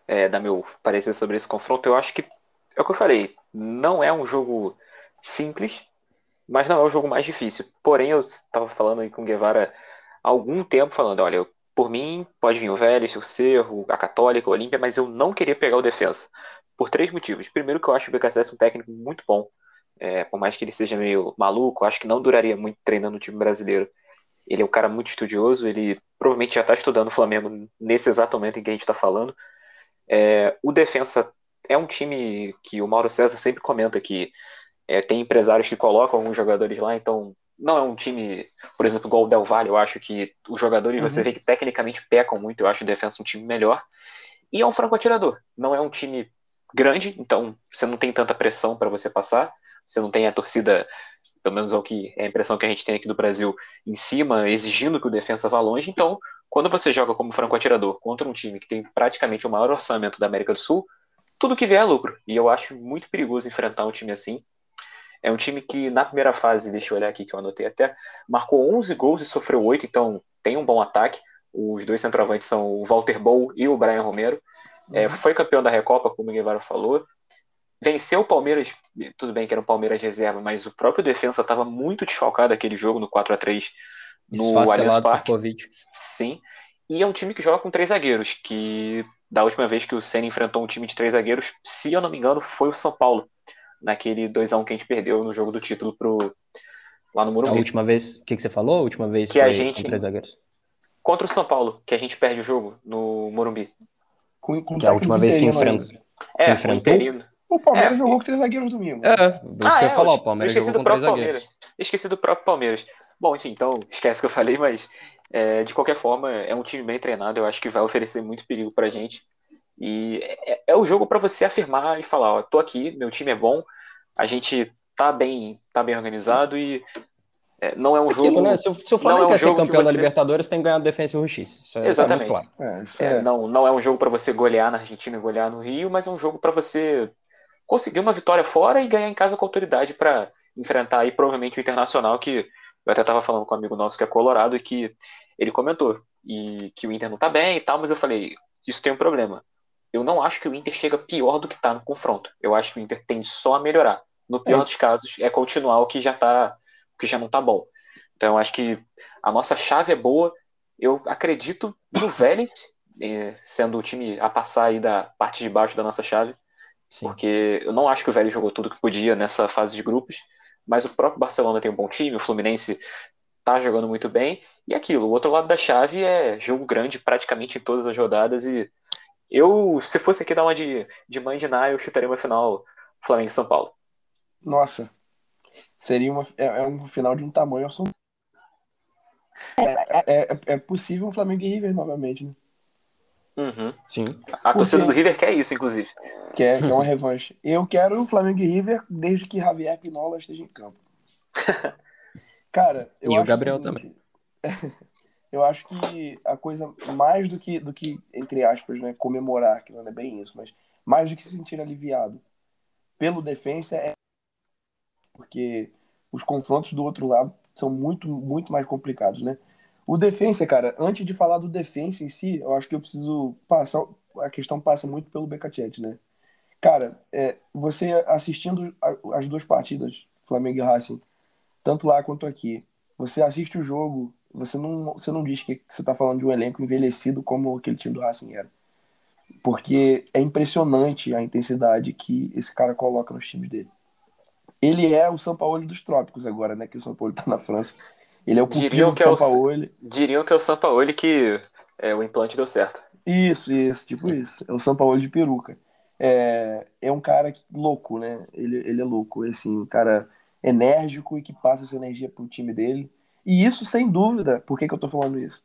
é, dar meu parecer sobre esse confronto. Eu acho que é o que eu falei. Não é um jogo simples, mas não é o jogo mais difícil. Porém, eu estava falando aí com o Guevara há algum tempo, falando: olha, por mim, pode vir o Vélez, o Cerro, a Católica, o Olímpia, mas eu não queria pegar o defensa. por três motivos. Primeiro, que eu acho o BKSS um técnico muito bom. É, por mais que ele seja meio maluco, acho que não duraria muito treinando no time brasileiro. Ele é um cara muito estudioso, ele provavelmente já está estudando o Flamengo nesse exato momento em que a gente está falando. É, o Defensa é um time que o Mauro César sempre comenta que é, tem empresários que colocam alguns jogadores lá, então não é um time, por exemplo, igual o Del Valle, eu acho que os jogadores uhum. você vê que tecnicamente pecam muito, eu acho o Defensa um time melhor. E é um franco atirador, não é um time grande, então você não tem tanta pressão para você passar, você não tem a torcida, pelo menos é o que é a impressão que a gente tem aqui do Brasil, em cima, exigindo que o defensa vá longe. Então, quando você joga como franco atirador contra um time que tem praticamente o maior orçamento da América do Sul, tudo que vier é lucro. E eu acho muito perigoso enfrentar um time assim. É um time que na primeira fase, deixa eu olhar aqui que eu anotei até, marcou 11 gols e sofreu 8, então tem um bom ataque. Os dois centroavantes são o Walter Bow e o Brian Romero. É, uhum. foi campeão da Recopa, como o Guevara falou. Venceu o Palmeiras, tudo bem que era um Palmeiras reserva, mas o próprio defesa estava muito desfalcado aquele jogo no 4 a 3 no Allianz Parque. Sim. E é um time que joga com três zagueiros, que da última vez que o Senna enfrentou um time de três zagueiros, se eu não me engano, foi o São Paulo, naquele 2x1 que a gente perdeu no jogo do título pro, lá no Morumbi. A última vez, o que, que você falou? A última vez que a gente três zagueiros. Contra o São Paulo, que a gente perde o jogo no Morumbi. Com, com que é a última vez que enfrentou. É, o interino. O Palmeiras é, jogou com três zagueiros no domingo. É, isso ah, que eu ia é, falar, o Palmeiras esqueci jogou do próprio Palmeiras. Esqueci do próprio Palmeiras. Bom, enfim, então esquece que eu falei, mas é, de qualquer forma é um time bem treinado, eu acho que vai oferecer muito perigo pra gente. E é, é o jogo para você afirmar e falar, ó, tô aqui, meu time é bom, a gente tá bem, tá bem organizado e é, não é um jogo. Né? Se, se o Flamengo não é um quer ser campeão você... da Libertadores, tem que ganhar defesa e justiça. Isso é, Exatamente. Claro. É, não, não é um jogo para você golear na Argentina e golear no Rio, mas é um jogo para você conseguir uma vitória fora e ganhar em casa com autoridade para enfrentar aí provavelmente o Internacional, que eu até estava falando com um amigo nosso que é colorado e que ele comentou e que o Inter não tá bem e tal, mas eu falei, isso tem um problema. Eu não acho que o Inter chega pior do que tá no confronto. Eu acho que o Inter tende só a melhorar. No pior é. dos casos, é continuar o que já tá, o que já não tá bom. Então eu acho que a nossa chave é boa. Eu acredito no Vélez, eh, sendo o time a passar aí da parte de baixo da nossa chave. Sim. Porque eu não acho que o Vélez jogou tudo que podia nessa fase de grupos, mas o próprio Barcelona tem um bom time, o Fluminense tá jogando muito bem, e aquilo, o outro lado da chave é jogo grande praticamente em todas as rodadas, e eu, se fosse aqui dar uma de, de mãe de Ná, eu chutaria uma final Flamengo e São Paulo. Nossa, seria uma, é, é um final de um tamanho é, é, é, possível um Flamengo e River novamente, né? Uhum. Sim. A torcida do River quer isso, inclusive. Quer, quer uma [LAUGHS] revanche. Eu quero o Flamengo e River desde que Javier Pinola esteja em campo. [LAUGHS] Cara, eu e acho o Gabriel seguinte, também. [LAUGHS] Eu acho que a coisa mais do que, do que entre aspas, né, comemorar, que não é bem isso, mas mais do que se sentir aliviado pelo defensa é porque os confrontos do outro lado são muito, muito mais complicados, né? O defensa, cara, antes de falar do defensa em si, eu acho que eu preciso passar. A questão passa muito pelo Becacete, né? Cara, é, você assistindo as duas partidas, Flamengo e Racing, tanto lá quanto aqui, você assiste o jogo, você não, você não diz que você está falando de um elenco envelhecido como aquele time do Racing era. Porque é impressionante a intensidade que esse cara coloca nos times dele. Ele é o São Paulo dos trópicos agora, né? Que o São Paulo está na França. Ele é o diriam que é o Sampaoli. Diriam que é o Sampaoli que é, o implante deu certo. Isso, isso, tipo isso. É o Sampaoli de peruca. É, é um cara que, louco, né? Ele, ele é louco. Assim, um cara enérgico e que passa essa energia pro time dele. E isso, sem dúvida, por que, que eu tô falando isso?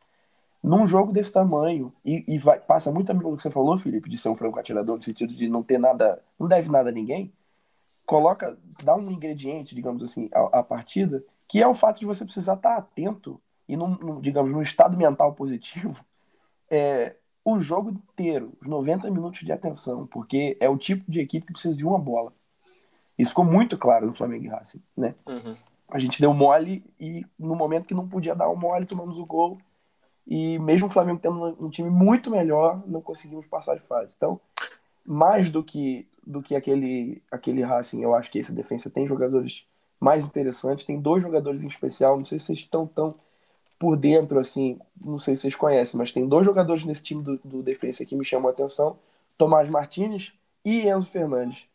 Num jogo desse tamanho, e, e vai, passa muito amigo que você falou, Felipe, de ser um franco atirador, no sentido de não ter nada, não deve nada a ninguém, coloca, dá um ingrediente, digamos assim, à, à partida, que é o fato de você precisar estar atento e, num, num digamos, num estado mental positivo, [LAUGHS] é, o jogo inteiro, os 90 minutos de atenção, porque é o tipo de equipe que precisa de uma bola. Isso ficou muito claro no Flamengo e Racing, né? Uhum. A gente deu mole e no momento que não podia dar o mole, tomamos o gol. E mesmo o Flamengo tendo um time muito melhor, não conseguimos passar de fase. Então, mais do que do que aquele aquele Racing, eu acho que esse defesa tem jogadores mais interessantes. Tem dois jogadores em especial, não sei se vocês estão tão por dentro, assim, não sei se vocês conhecem, mas tem dois jogadores nesse time do, do defesa que me chamam a atenção. Tomás Martinez, e Enzo Fernandes.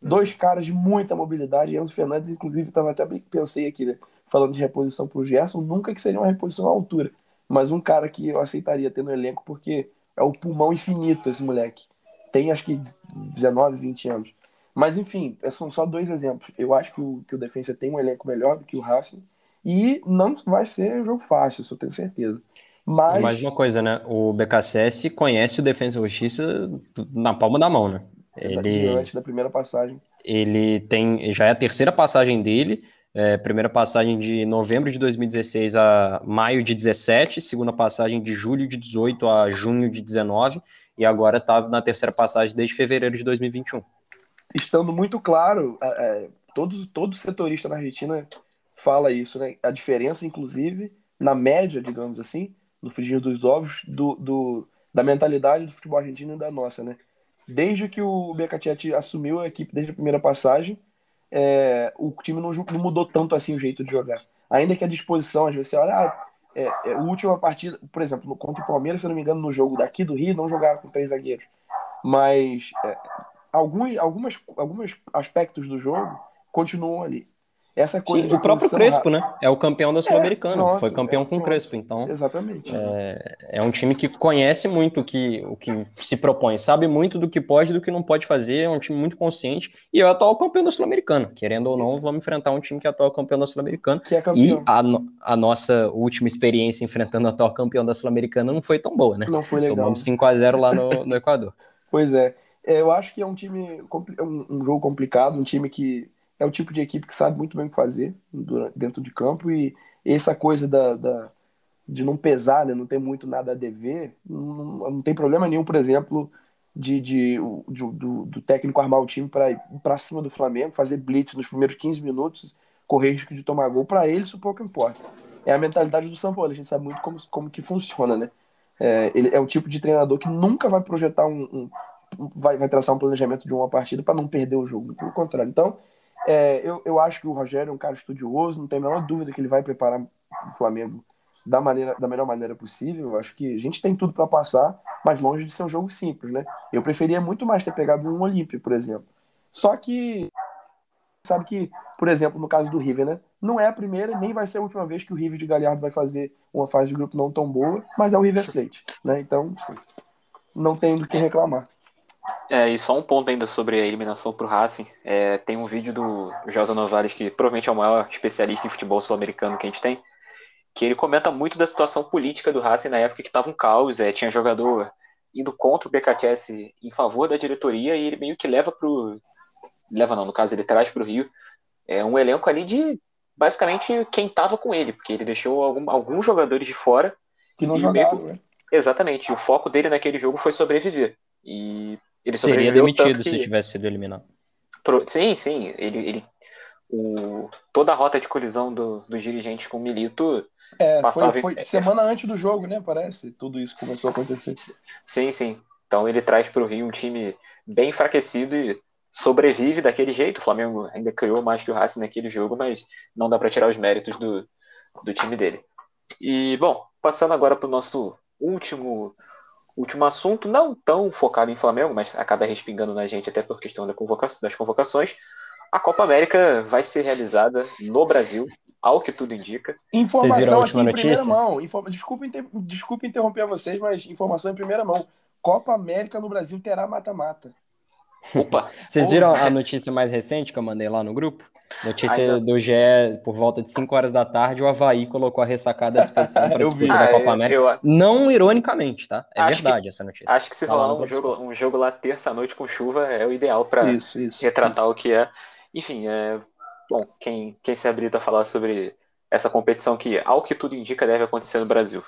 Dois caras de muita mobilidade. Enzo Fernandes, inclusive, estava até pensei aqui, né, falando de reposição para o Gerson, nunca que seria uma reposição à altura, mas um cara que eu aceitaria ter no elenco porque é o pulmão infinito esse moleque. Tem acho que 19, 20 anos. Mas enfim, são só dois exemplos. Eu acho que o, que o Defensa tem um elenco melhor do que o Racing e não vai ser jogo fácil, isso eu tenho certeza. Mas... Mais uma coisa, né? O BKSS conhece o Defensa e Justiça na palma da mão, né? Ele, antes da primeira passagem. Ele tem, já é a terceira passagem dele, é, primeira passagem de novembro de 2016 a maio de 17, segunda passagem de julho de 18 a junho de 19, e agora está na terceira passagem desde fevereiro de 2021. Estando muito claro, é, todos, todo setorista na Argentina fala isso, né? A diferença, inclusive, na média, digamos assim, no frigir dos ovos, do, do, da mentalidade do futebol argentino e da nossa, né? Desde que o Becatiati assumiu a equipe, desde a primeira passagem, é, o time não, não, mudou tanto assim o jeito de jogar. Ainda que a disposição, às vezes você olha, ah, é, é, a última partida, por exemplo, contra o Palmeiras, se não me engano, no jogo daqui do Rio, não jogaram com três zagueiros. Mas é, alguns, algumas, alguns aspectos do jogo continuam ali. Essa coisa Sim, o próprio Crespo, né? É o campeão da é, Sul-Americana. É, Foi campeão é, com o Crespo. Então, exatamente. É, é, um time que conhece muito o que, o que se propõe, sabe muito do que pode e do que não pode fazer. É um time muito consciente e é o atual campeão da Sul-Americana. Querendo ou não, vamos enfrentar um time que é atual campeão da Sul-Americana. É e a, a, nossa última experiência enfrentando o atual campeão da Sul-Americana não foi tão boa, né? Não foi legal. Tomamos 5 a 0 lá no, no Equador. [LAUGHS] pois é. É. Eu acho que é um time, um jogo complicado, um time que é o tipo de equipe que sabe muito bem o que fazer dentro de campo e essa coisa da, da de não pesar, né, não ter muito nada a dever, não, não tem problema nenhum, por exemplo, de, de, de do, do, técnico armar o time para ir para cima do Flamengo, fazer blitz nos primeiros 15 minutos, correr risco de tomar gol. Para ele, isso pouco importa. É a mentalidade do São Paulo, a gente sabe muito como, como que funciona, né? É, ele é o tipo de treinador que nunca vai projetar um, um vai, vai traçar um planejamento de uma partida para não perder o jogo, pelo contrário. Então, é, eu, eu acho que o Rogério é um cara estudioso, não tem a menor dúvida que ele vai preparar o Flamengo da, maneira, da melhor maneira possível. Eu acho que a gente tem tudo para passar, mas longe de ser um jogo simples, né? Eu preferia muito mais ter pegado um Olímpio, por exemplo. Só que sabe que, por exemplo, no caso do River, né? Não é a primeira nem vai ser a última vez que o River de Galhardo vai fazer uma fase de grupo não tão boa, mas é o River Plate, né? Então, sim, não tem do que reclamar. É, e só um ponto ainda sobre a eliminação pro Racing. É, tem um vídeo do José Novares, que provavelmente é o maior especialista em futebol sul-americano que a gente tem, que ele comenta muito da situação política do Racing na época que estava um caos, é, tinha jogador indo contra o BKTS em favor da diretoria e ele meio que leva pro. Leva não, no caso ele traz pro Rio é, um elenco ali de basicamente quem tava com ele, porque ele deixou algum, alguns jogadores de fora. Que não jogaram, meio... né? Exatamente, o foco dele naquele jogo foi sobreviver. E ele Seria demitido que... se tivesse sido eliminado. Pro... Sim, sim. Ele, ele... O... Toda a rota de colisão do, dos dirigentes com o Milito é, passava... foi, foi semana antes do jogo, né? Parece. Tudo isso começou a acontecer. Sim, sim. Então ele traz para o Rio um time bem enfraquecido e sobrevive daquele jeito. O Flamengo ainda criou mais que o Racing naquele jogo, mas não dá para tirar os méritos do, do time dele. E, bom, passando agora para o nosso último Último assunto, não tão focado em Flamengo, mas acaba respingando na gente até por questão da convoca das convocações. A Copa América vai ser realizada no Brasil, ao que tudo indica. Informação aqui em notícia? primeira mão. Informa... Desculpa, inter... Desculpa interromper vocês, mas informação em primeira mão. Copa América no Brasil terá mata-mata. Opa! [LAUGHS] Vocês viram a [LAUGHS] notícia mais recente que eu mandei lá no grupo? Notícia Ainda... do GE, por volta de 5 horas da tarde, o Havaí colocou a ressacada à disposição [LAUGHS] para disputar a Copa ah, América. Eu... Não ironicamente, tá? É acho verdade que, essa notícia. Acho que se tá rolar um jogo, um jogo lá terça-noite com chuva é o ideal para retratar isso. o que é. Enfim, é... bom, quem, quem se habilita a falar sobre essa competição que, ao que tudo indica, deve acontecer no Brasil.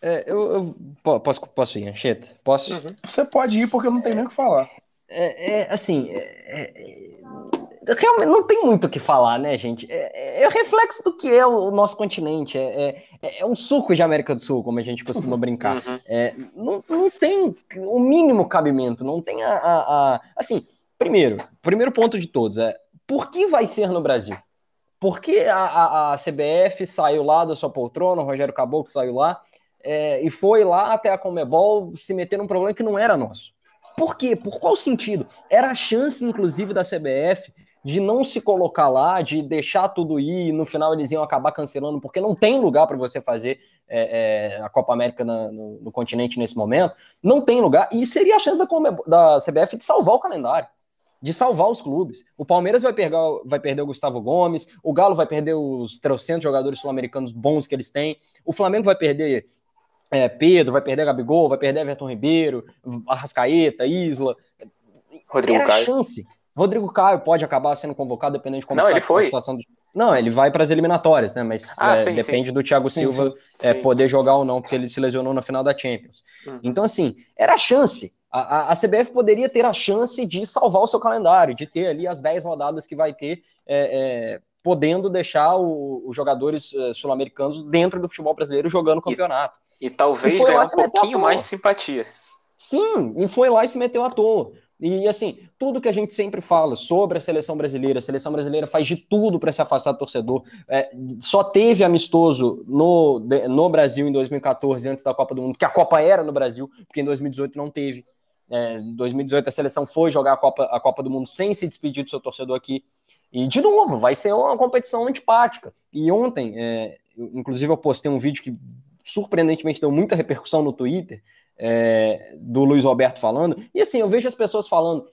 É, eu, eu, posso, posso ir, Ancheta? Posso? Uhum. Você pode ir porque eu não tenho nem o que falar. É, é assim, é, é realmente não tem muito o que falar, né, gente? É, é, é, o reflexo do que é o nosso continente. É, um suco de América do Sul, como a gente costuma [LAUGHS] brincar. Uhum. Não, não tem o mínimo cabimento, não tem a, a, a, Assim, primeiro, primeiro ponto de todos é por que vai ser no Brasil? Por que a, a, a CBF saiu lá da sua poltrona, o Rogério Caboclo saiu lá é, e foi lá até a Comebol se meter num problema que não era nosso? Por quê? Por qual sentido? Era a chance, inclusive, da CBF de não se colocar lá, de deixar tudo ir, e no final eles iam acabar cancelando, porque não tem lugar para você fazer é, é, a Copa América na, no, no, continente nesse momento. Não tem lugar, e seria a chance da, da CBF de salvar o calendário de salvar os clubes. O Palmeiras vai perder, vai perder o Gustavo Gomes, o Galo vai perder os 300 jogadores sul-americanos bons que eles têm, o Flamengo vai perder é, Pedro, vai perder Gabigol, vai perder Everton Ribeiro, Arrascaeta, Isla. Rodrigo Era Caio. chance. Rodrigo Caio pode acabar sendo convocado, dependendo de como Não, ele foi. a situação do... Não, ele vai para as eliminatórias, né? Mas ah, é, sim, depende sim. do Thiago Silva sim, é, poder jogar ou não, porque ele se lesionou na final da Champions. Uhum. Então, assim, era a chance. A, a, a, CBF poderia ter a chance de salvar o seu calendário, de ter ali as 10 rodadas que vai ter, é, é, podendo deixar os jogadores é, sul-americanos dentro do futebol brasileiro jogando o campeonato. E, e talvez e ganhar um pouquinho mais de simpatia. Sim, e foi lá e se meteu à toa. E assim, tudo que a gente sempre fala sobre a seleção brasileira, a seleção brasileira faz de tudo para se afastar do torcedor. É, só teve amistoso no, no Brasil em 2014, antes da Copa do Mundo, que a Copa era no Brasil, porque em 2018 não teve. É, em 2018 a seleção foi jogar a Copa, a Copa do Mundo sem se despedir do seu torcedor aqui. E de novo, vai ser uma competição antipática. E ontem, é, inclusive, eu postei um vídeo que surpreendentemente deu muita repercussão no Twitter, é, do Luiz Roberto falando. E assim, eu vejo as pessoas falando: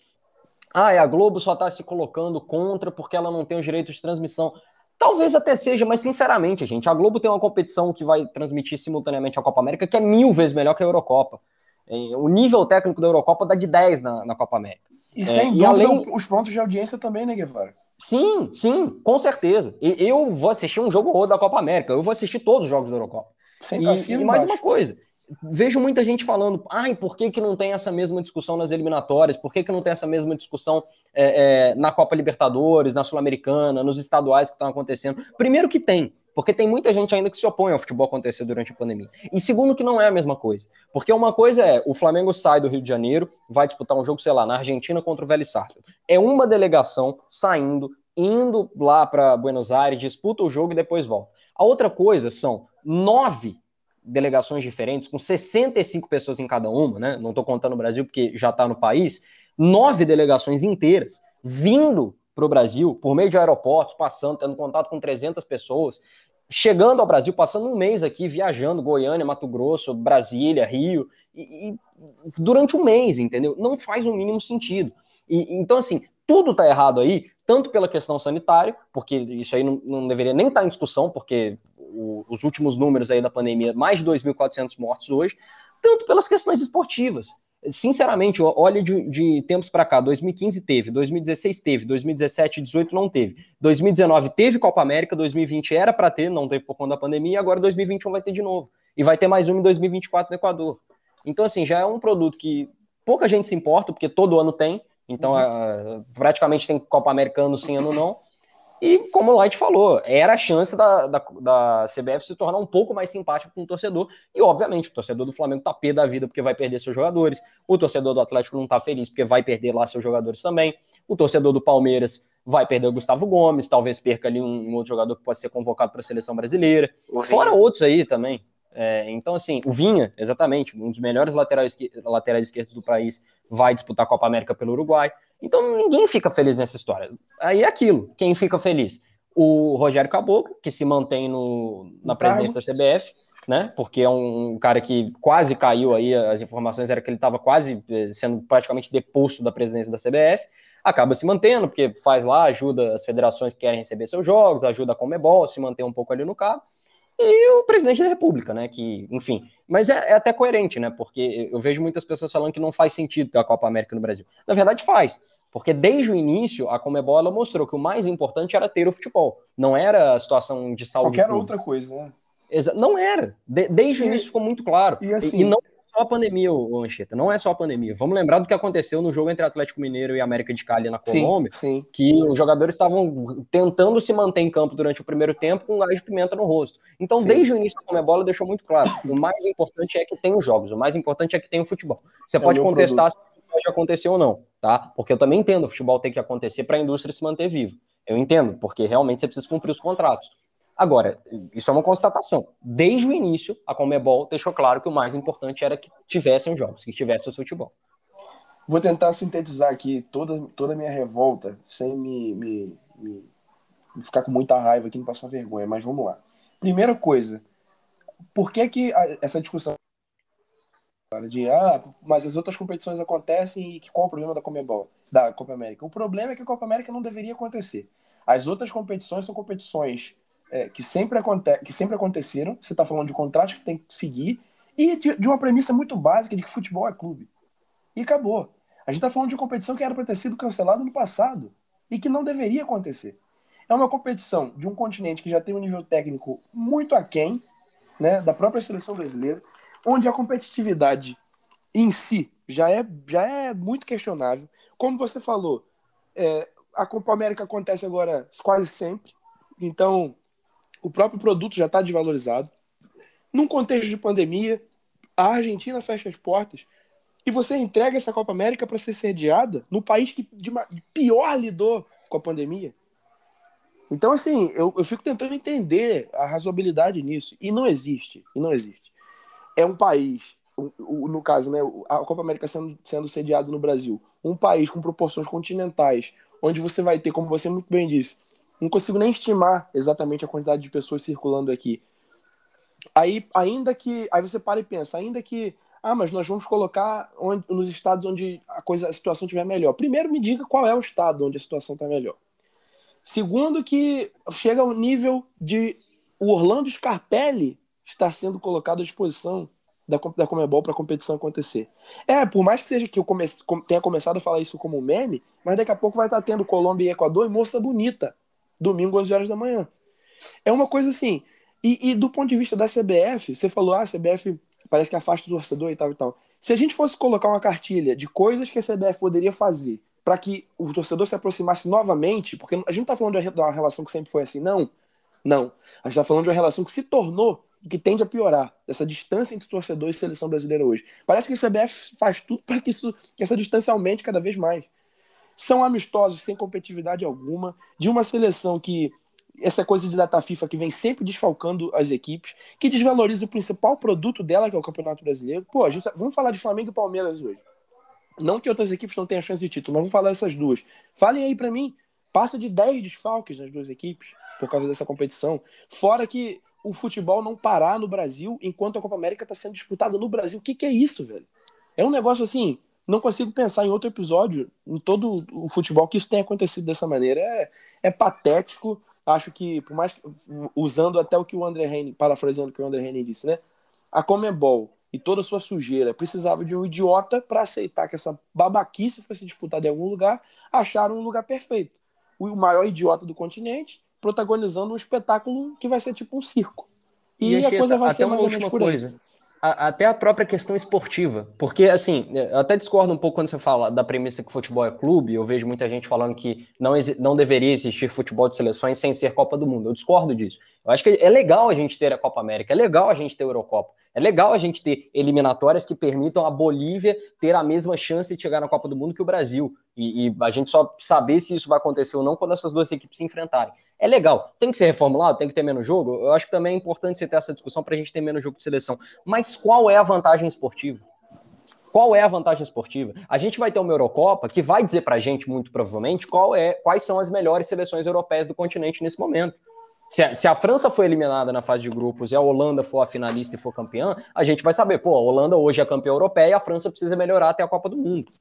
ah, a Globo só está se colocando contra porque ela não tem os direitos de transmissão. Talvez até seja, mas sinceramente, gente, a Globo tem uma competição que vai transmitir simultaneamente a Copa América que é mil vezes melhor que a Eurocopa. É, o nível técnico da Eurocopa dá de 10 na, na Copa América. E é, sem dúvida, além... os pontos de audiência também, né, Guevara? Sim, sim, com certeza. Eu vou assistir um jogo ou da Copa América, eu vou assistir todos os jogos da Eurocopa. Sem e, e mais uma coisa, vejo muita gente falando, ai, por que, que não tem essa mesma discussão nas eliminatórias? Por que, que não tem essa mesma discussão é, é, na Copa Libertadores, na Sul-Americana, nos estaduais que estão acontecendo? Primeiro que tem, porque tem muita gente ainda que se opõe ao futebol acontecer durante a pandemia. E segundo que não é a mesma coisa. Porque uma coisa é, o Flamengo sai do Rio de Janeiro, vai disputar um jogo, sei lá, na Argentina contra o Vélez Sarsfield. É uma delegação saindo, indo lá para Buenos Aires, disputa o jogo e depois volta. A outra coisa são nove delegações diferentes, com 65 pessoas em cada uma, né? Não estou contando o Brasil porque já está no país, nove delegações inteiras vindo para o Brasil por meio de aeroportos, passando, tendo contato com 300 pessoas, chegando ao Brasil, passando um mês aqui, viajando, Goiânia, Mato Grosso, Brasília, Rio, e, e durante um mês, entendeu? Não faz o mínimo sentido. E, então, assim, tudo está errado aí, tanto pela questão sanitária, porque isso aí não, não deveria nem estar tá em discussão, porque o, os últimos números aí da pandemia, mais de 2.400 mortos hoje, tanto pelas questões esportivas. Sinceramente, olha de, de tempos para cá, 2015 teve, 2016 teve, 2017 e 2018 não teve, 2019 teve Copa América, 2020 era para ter, não teve por conta da pandemia, e agora 2021 vai ter de novo. E vai ter mais um em 2024 no Equador. Então, assim, já é um produto que pouca gente se importa, porque todo ano tem, então, uhum. praticamente tem Copa América ano sim, ano não. E como o Light falou, era a chance da, da, da, CBF se tornar um pouco mais simpática com o torcedor. E, obviamente, o torcedor do Flamengo tá pé da vida porque vai perder seus jogadores. O torcedor do Atlético não tá feliz porque vai perder lá seus jogadores também. O torcedor do Palmeiras vai perder o Gustavo Gomes, talvez perca ali um, um outro jogador que pode ser convocado para a seleção brasileira. Fora outros aí também. É, então, assim, o Vinha, exatamente, um dos melhores laterais, laterais esquerdos do país, vai disputar a Copa América pelo Uruguai. Então, ninguém fica feliz nessa história. Aí é aquilo, quem fica feliz? O Rogério Caboclo, que se mantém no, na presidência da CBF, né? Porque é um cara que quase caiu aí, as informações eram que ele estava quase eh, sendo praticamente deposto da presidência da CBF, acaba se mantendo, porque faz lá, ajuda as federações que querem receber seus jogos, ajuda a Comebol, se manter um pouco ali no cabo e o presidente da República, né? Que, enfim, mas é, é, até coerente, né? Porque eu vejo muitas pessoas falando que não faz sentido ter a Copa América no Brasil. Na verdade, faz. Porque desde o início, a Comebol ela mostrou que o mais importante era ter o futebol. Não era a situação de saúde. Qualquer outra coisa, né? Não era. De, desde e, o início ficou muito claro. E, assim, e, não só a pandemia, o Ancheta, não é só a pandemia. Vamos lembrar do que aconteceu no jogo entre Atlético Mineiro e América de Cali na Colômbia, sim, sim. que os jogadores estavam tentando se manter em campo durante o primeiro tempo com gás de pimenta no rosto. Então, sim. desde o início da Comebola deixou muito claro, o mais importante é que tem os jogos, o mais importante é que tem o futebol. Você é pode contestar produto. se pode acontecer ou não, tá? Porque eu também entendo, o futebol tem que acontecer para a indústria se manter viva. Eu entendo, porque realmente você precisa cumprir os contratos. Agora, isso é uma constatação. Desde o início, a Comebol deixou claro que o mais importante era que tivessem jogos, que tivesse o futebol. Vou tentar sintetizar aqui toda, toda a minha revolta, sem me, me, me, ficar com muita raiva aqui, não passar vergonha, mas vamos lá. Primeira coisa, por que, que a, essa discussão de ah, mas as outras competições acontecem e qual o problema da Comebol, da Copa América? O problema é que a Copa América não deveria acontecer. As outras competições são competições é, que, sempre que sempre aconteceram. Você está falando de contratos que tem que seguir e de, de, uma premissa muito básica de que futebol é clube. E acabou. A gente está falando de uma competição que era para ter sido cancelada no passado e que não deveria acontecer. É uma competição de um continente que já tem um nível técnico muito aquém né, da própria seleção brasileira, onde a competitividade em si já é, já é muito questionável. Como você falou, é, a Copa América acontece agora quase sempre, então o próprio produto já está desvalorizado. Num contexto de pandemia, a Argentina fecha as portas e você entrega essa Copa América para ser sediada no país que de pior lidou com a pandemia. Então, assim, eu, eu fico tentando entender a razoabilidade nisso. E não existe. E não existe. É um país, no caso, né, a Copa América sendo, sendo sediada no Brasil, um país com proporções continentais, onde você vai ter, como você muito bem disse, não consigo nem estimar exatamente a quantidade de pessoas circulando aqui. Aí, ainda que. Aí você para e pensa, ainda que. Ah, mas nós vamos colocar onde, nos estados onde a coisa, a situação estiver melhor. Primeiro, me diga qual é o estado onde a situação está melhor. Segundo, que chega ao nível de o Orlando Scarpelli estar sendo colocado à disposição da, da Comebol para a competição acontecer. É, por mais que seja que eu comece, tenha começado a falar isso como um meme, mas daqui a pouco vai estar tendo Colômbia e Equador e Moça Bonita, domingo às horas da manhã. É uma coisa assim. E, e, do ponto de vista da CBF, você falou, ah, a CBF parece que afasta o torcedor e tal e tal. Se a gente fosse colocar uma cartilha de coisas que a CBF poderia fazer para que o torcedor se aproximasse novamente, porque a gente não está falando de uma relação que sempre foi assim, não. Não. A gente está falando de uma relação que se tornou e que tende a piorar, essa distância entre torcedor e seleção brasileira hoje. Parece que a CBF faz tudo para que, isso, que essa distância aumente cada vez mais. São amistosos sem competitividade alguma, de uma seleção que essa coisa de data FIFA que vem sempre desfalcando as equipes, que desvaloriza o principal produto dela, que é o Campeonato Brasileiro. Pô, a gente, tá, vamos falar de Flamengo e Palmeiras hoje. Não que outras equipes não tenham chance de título, mas vamos falar dessas duas. Falem aí para mim, passa de 10 desfalques nas duas equipes por causa dessa competição. Fora que o futebol não parar no Brasil enquanto a Copa América está sendo disputada no Brasil. O que, que é isso, velho? É um negócio assim, não consigo pensar em outro episódio em todo o futebol que isso tenha acontecido dessa maneira. É, é patético. Acho que, por mais que, usando até o que o André Henning, parafraseando o que o André Henning disse, né? A Comebol e toda a sua sujeira precisava de um idiota para aceitar que essa babaquice fosse disputada em algum lugar, acharam um lugar perfeito. O maior idiota do continente, protagonizando um espetáculo que vai ser tipo um circo. E, e a coisa vai ser mais ou menos por coisa. Aí até a própria questão esportiva. Porque, assim, eu até discordo um pouco quando você fala da premissa que futebol é clube. Eu vejo muita gente falando que não, não deveria existir futebol de seleções sem ser Copa do Mundo. Eu discordo disso. Eu acho que é legal a gente ter a Copa América, é legal a gente ter a Eurocopa. É legal a gente ter eliminatórias que permitam a Bolívia ter a mesma chance de chegar na Copa do Mundo que o Brasil. E, e, a gente só saber se isso vai acontecer ou não quando essas duas equipes se enfrentarem. É legal. Tem que ser reformulado, tem que ter menos jogo. Eu acho que também é importante você ter essa discussão para a gente ter menos jogo de seleção. Mas qual é a vantagem esportiva? Qual é a vantagem esportiva? A gente vai ter uma Eurocopa que vai dizer para a gente, muito provavelmente, qual é, quais são as melhores seleções europeias do continente nesse momento. Se a, se a, França foi eliminada na fase de grupos e a Holanda for a finalista e for campeã, a gente vai saber, pô, a Holanda hoje é campeã europeia e a França precisa melhorar até a Copa do Mundo.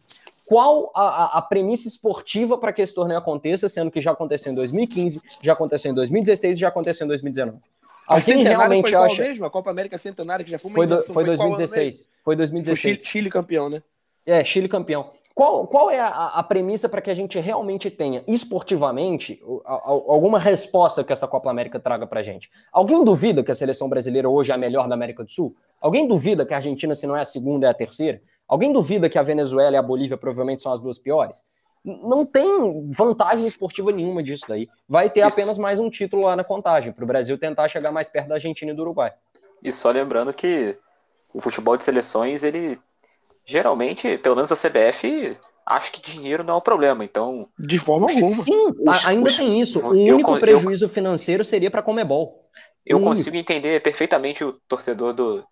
Qual a, a premissa esportiva para que esse torneio aconteça, sendo que já aconteceu em 2015, já aconteceu em 2016 e já aconteceu em 2019? A centenária foi qual acha... mesmo? A Copa América Centenária, que já foi uma foi, do, foi, foi 2016. Foi 2016. Foi Chile, Chile campeão, né? É, Chile campeão. Qual, qual é a, a premissa para que a gente realmente tenha, esportivamente, alguma resposta que essa Copa América traga para a gente? Alguém duvida que a seleção brasileira hoje é a melhor da América do Sul? Alguém duvida que a Argentina, se não é a segunda, é a terceira? Alguém duvida que a Venezuela e a Bolívia provavelmente são as duas piores? Não tem vantagem esportiva nenhuma disso daí. Vai ter Isso. apenas mais um título lá na contagem, para o Brasil tentar chegar mais perto da Argentina e do Uruguai. E só lembrando que o futebol de seleções, ele geralmente, pelo menos a CBF, acha que dinheiro não é um problema, então... De forma alguma. Sim, os, ainda os, tem isso. O único eu, prejuízo eu, financeiro seria para a Comebol. Eu consigo entender perfeitamente o torcedor do,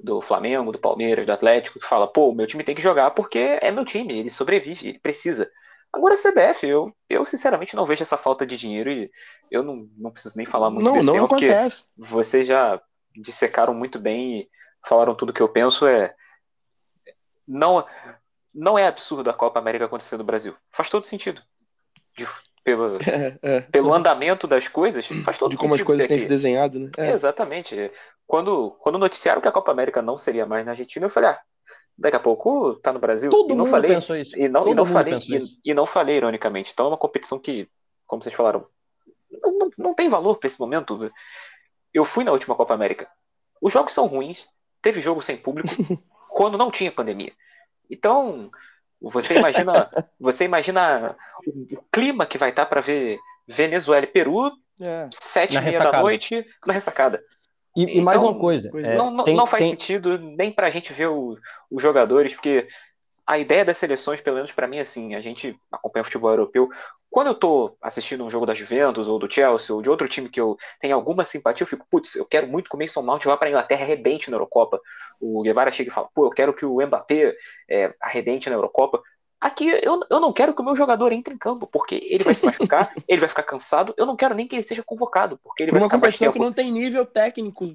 do Flamengo, do Palmeiras, do Atlético, que fala, pô, meu time tem que jogar porque é meu time, ele sobrevive, ele precisa. Agora, a CBF, eu, eu sinceramente não vejo essa falta de dinheiro e eu não, não preciso nem falar muito não, desse não tema, porque acontece. vocês já dissecaram muito bem e falaram tudo que eu penso. É não, não é absurdo a Copa América acontecer no Brasil. Faz todo sentido. De- pelo, [LAUGHS] É, é. pelo andamento das coisas, faz todo de sentido. como as coisas têm aqui. se desenhado, né? É. Exatamente. Quando, quando noticiaram que a Copa América não seria mais na Argentina, eu falei, ah, daqui a pouco tá no Brasil. Todo e não mundo falei, pensou isso. e não, e não falei, e, e não falei ironicamente. Então é uma competição que, como vocês falaram, não, não, não tem valor para esse momento. Eu fui na última Copa América. Os jogos são ruins, teve jogo sem público, [LAUGHS] quando não tinha pandemia. Então, você imagina, [LAUGHS] você imagina o, o clima que vai estar para ver Venezuela e Peru, É. sete e meia da noite, na ressacada. E, e mais Então, uma coisa. pois é, não, não, tem- não faz tem- sentido nem pra gente ver o- os jogadores, porque a ideia das seleções, pelo menos pra mim, assim, a gente acompanha o futebol europeu. Quando eu tô assistindo um jogo da Juventus ou do Chelsea ou de outro time que eu tenho alguma simpatia, eu fico, putz, eu quero muito que o Mason Mount vá pra Inglaterra e arrebente na Eurocopa. O Guevara chega e fala, pô, eu quero que o Mbappé é, arrebente na Eurocopa. Aqui eu, eu não quero que o meu jogador entre em campo, porque ele vai se machucar, [LAUGHS] ele vai ficar cansado. Eu não quero nem que ele seja convocado, porque ele Por vai uma ficar mais competição que não tem nível técnico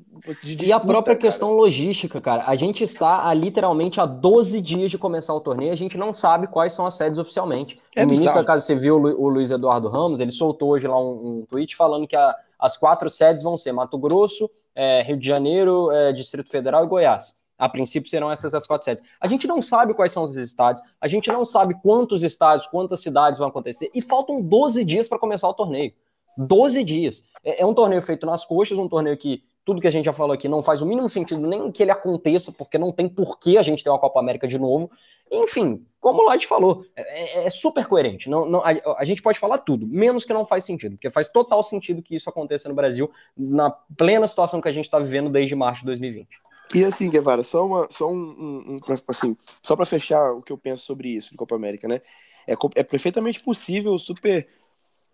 de E a disputa, própria cara. questão logística, cara. A gente está há literalmente há 12 dias de começar o torneio, a gente não sabe quais são as sedes oficialmente. É o ministro da Casa Civil, o Luiz Eduardo Ramos, ele soltou hoje lá um, um tweet falando que a- as quatro sedes vão ser Mato Grosso, eh, Rio de Janeiro, eh, Distrito Federal e Goiás. A princípio serão essas as quatro sedes. A gente não sabe quais são os estádios, a gente não sabe quantos estádios, quantas cidades vão acontecer, e faltam 12 dias para começar o torneio. 12 dias. É, é um torneio feito nas coxas, um torneio que tudo que a gente já falou aqui não faz o mínimo sentido nem que ele aconteça, porque não tem porquê a gente ter uma Copa América de novo. Enfim, como o Light falou, é, é- é super coerente. Não, não- a, a gente pode falar tudo, menos que não faz sentido, porque faz total sentido que isso aconteça no Brasil, na plena situação que a gente está vivendo desde março de 2020. E assim, Guevara, só uma, só um, um- um assim, só para fechar o que eu penso sobre isso de Copa América, né? É, é perfeitamente possível, super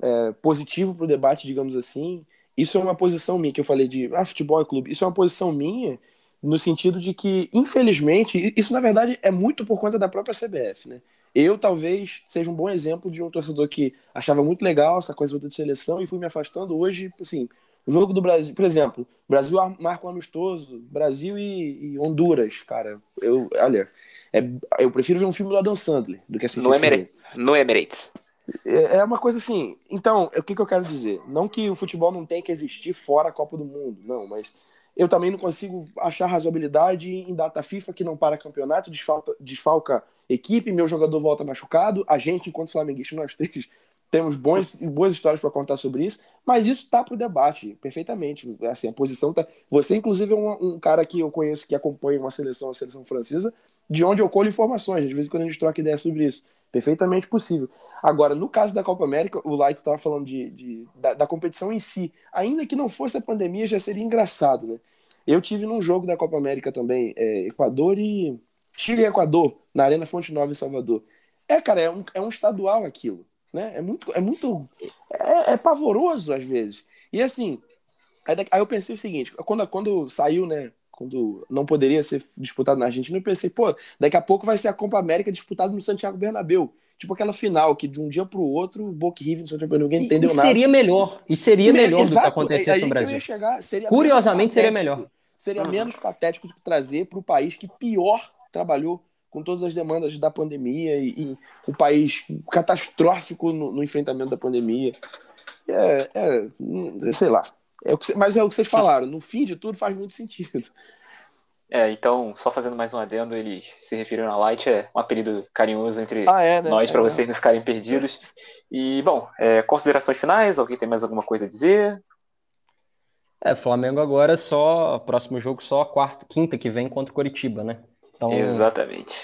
é, positivo para o debate, digamos assim. Isso é uma posição minha que eu falei de ah, futebol é clube. Isso é uma posição minha no sentido de que, infelizmente, isso na verdade é muito por conta da própria CBF, né? Eu talvez seja um bom exemplo de um torcedor que achava muito legal essa coisa de seleção e fui me afastando hoje, assim, o jogo do Brasil, por exemplo, Brasil ar- marca um amistoso, Brasil e, e Honduras, cara. Eu, olha, é- eu prefiro ver um filme do Adam Sandler do que assistir No. Emirates. No Emirates. É é uma coisa assim. Então, o que, que eu quero dizer? Não que o futebol não tenha que existir fora a Copa do Mundo, não, mas eu também não consigo achar razoabilidade em data FIFA que não para campeonato, desfalca, desfalca equipe, meu jogador volta machucado, a gente, enquanto flamenguista, nós três temos bons, boas histórias para contar sobre isso, mas isso tá para o debate, perfeitamente. Assim, a posição tá. Você, inclusive, é um, um cara que eu conheço que acompanha uma seleção, a seleção francesa, de onde eu colho informações. De vez em quando a gente troca ideia sobre isso. Perfeitamente possível. Agora, no caso da Copa América, o Light estava falando de, de- da, da competição em si. Ainda que não fosse a pandemia, já seria engraçado, né? Eu tive num jogo da Copa América também, é, Equador e. Chile e Equador, na Arena Fonte Nova em Salvador. É, cara, é um, é um estadual aquilo. Né? É muito. É, muito é, é pavoroso às vezes. E assim, aí, aí eu pensei o seguinte: quando, quando saiu, né? Quando não poderia ser disputado na Argentina, eu pensei, pô, daqui a pouco vai ser a Copa América disputada no Santiago Bernabéu. Tipo aquela final que de um dia outro, o Boca e River no Santiago Bernabéu, ninguém E, entendeu e nada. seria melhor, e seria melhor do que Exato, acontecesse aí no Brasil. chegar, seria Curiosamente, seria melhor. Seria Uhum. menos patético do que trazer para o país que pior trabalhou com todas as demandas da pandemia e, e um país catastrófico no, no enfrentamento da pandemia. É, é, hum, sei lá. É o que, mas é o que vocês falaram. No fim de tudo faz muito sentido. É, então, só fazendo mais um adendo, ele se referiu a Light, é um apelido carinhoso entre Ah, é, né? nós, para É, vocês não ficarem perdidos. E, bom, é, considerações finais? Alguém tem mais alguma coisa a dizer? É, Flamengo agora é só, próximo jogo só quarta, quinta que vem contra o Coritiba, né? Então, Exatamente.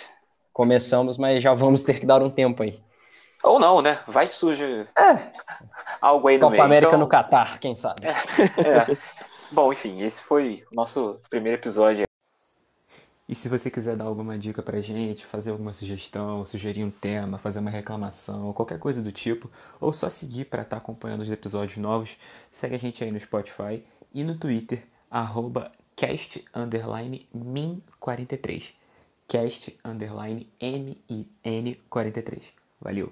começamos, mas já vamos ter que dar um tempo aí. Ou não, né? Vai que surge É, algo aí no Copa meio. América Então, no Catar, quem sabe? é. Bom, enfim, esse foi o nosso primeiro episódio. E se você quiser dar alguma dica pra gente, fazer alguma sugestão, sugerir um tema, fazer uma reclamação, qualquer coisa do tipo, ou só seguir para estar acompanhando os episódios novos, segue a gente aí no Spotify e no Twitter, arroba cast underline min43. Cast underline min43. Valeu!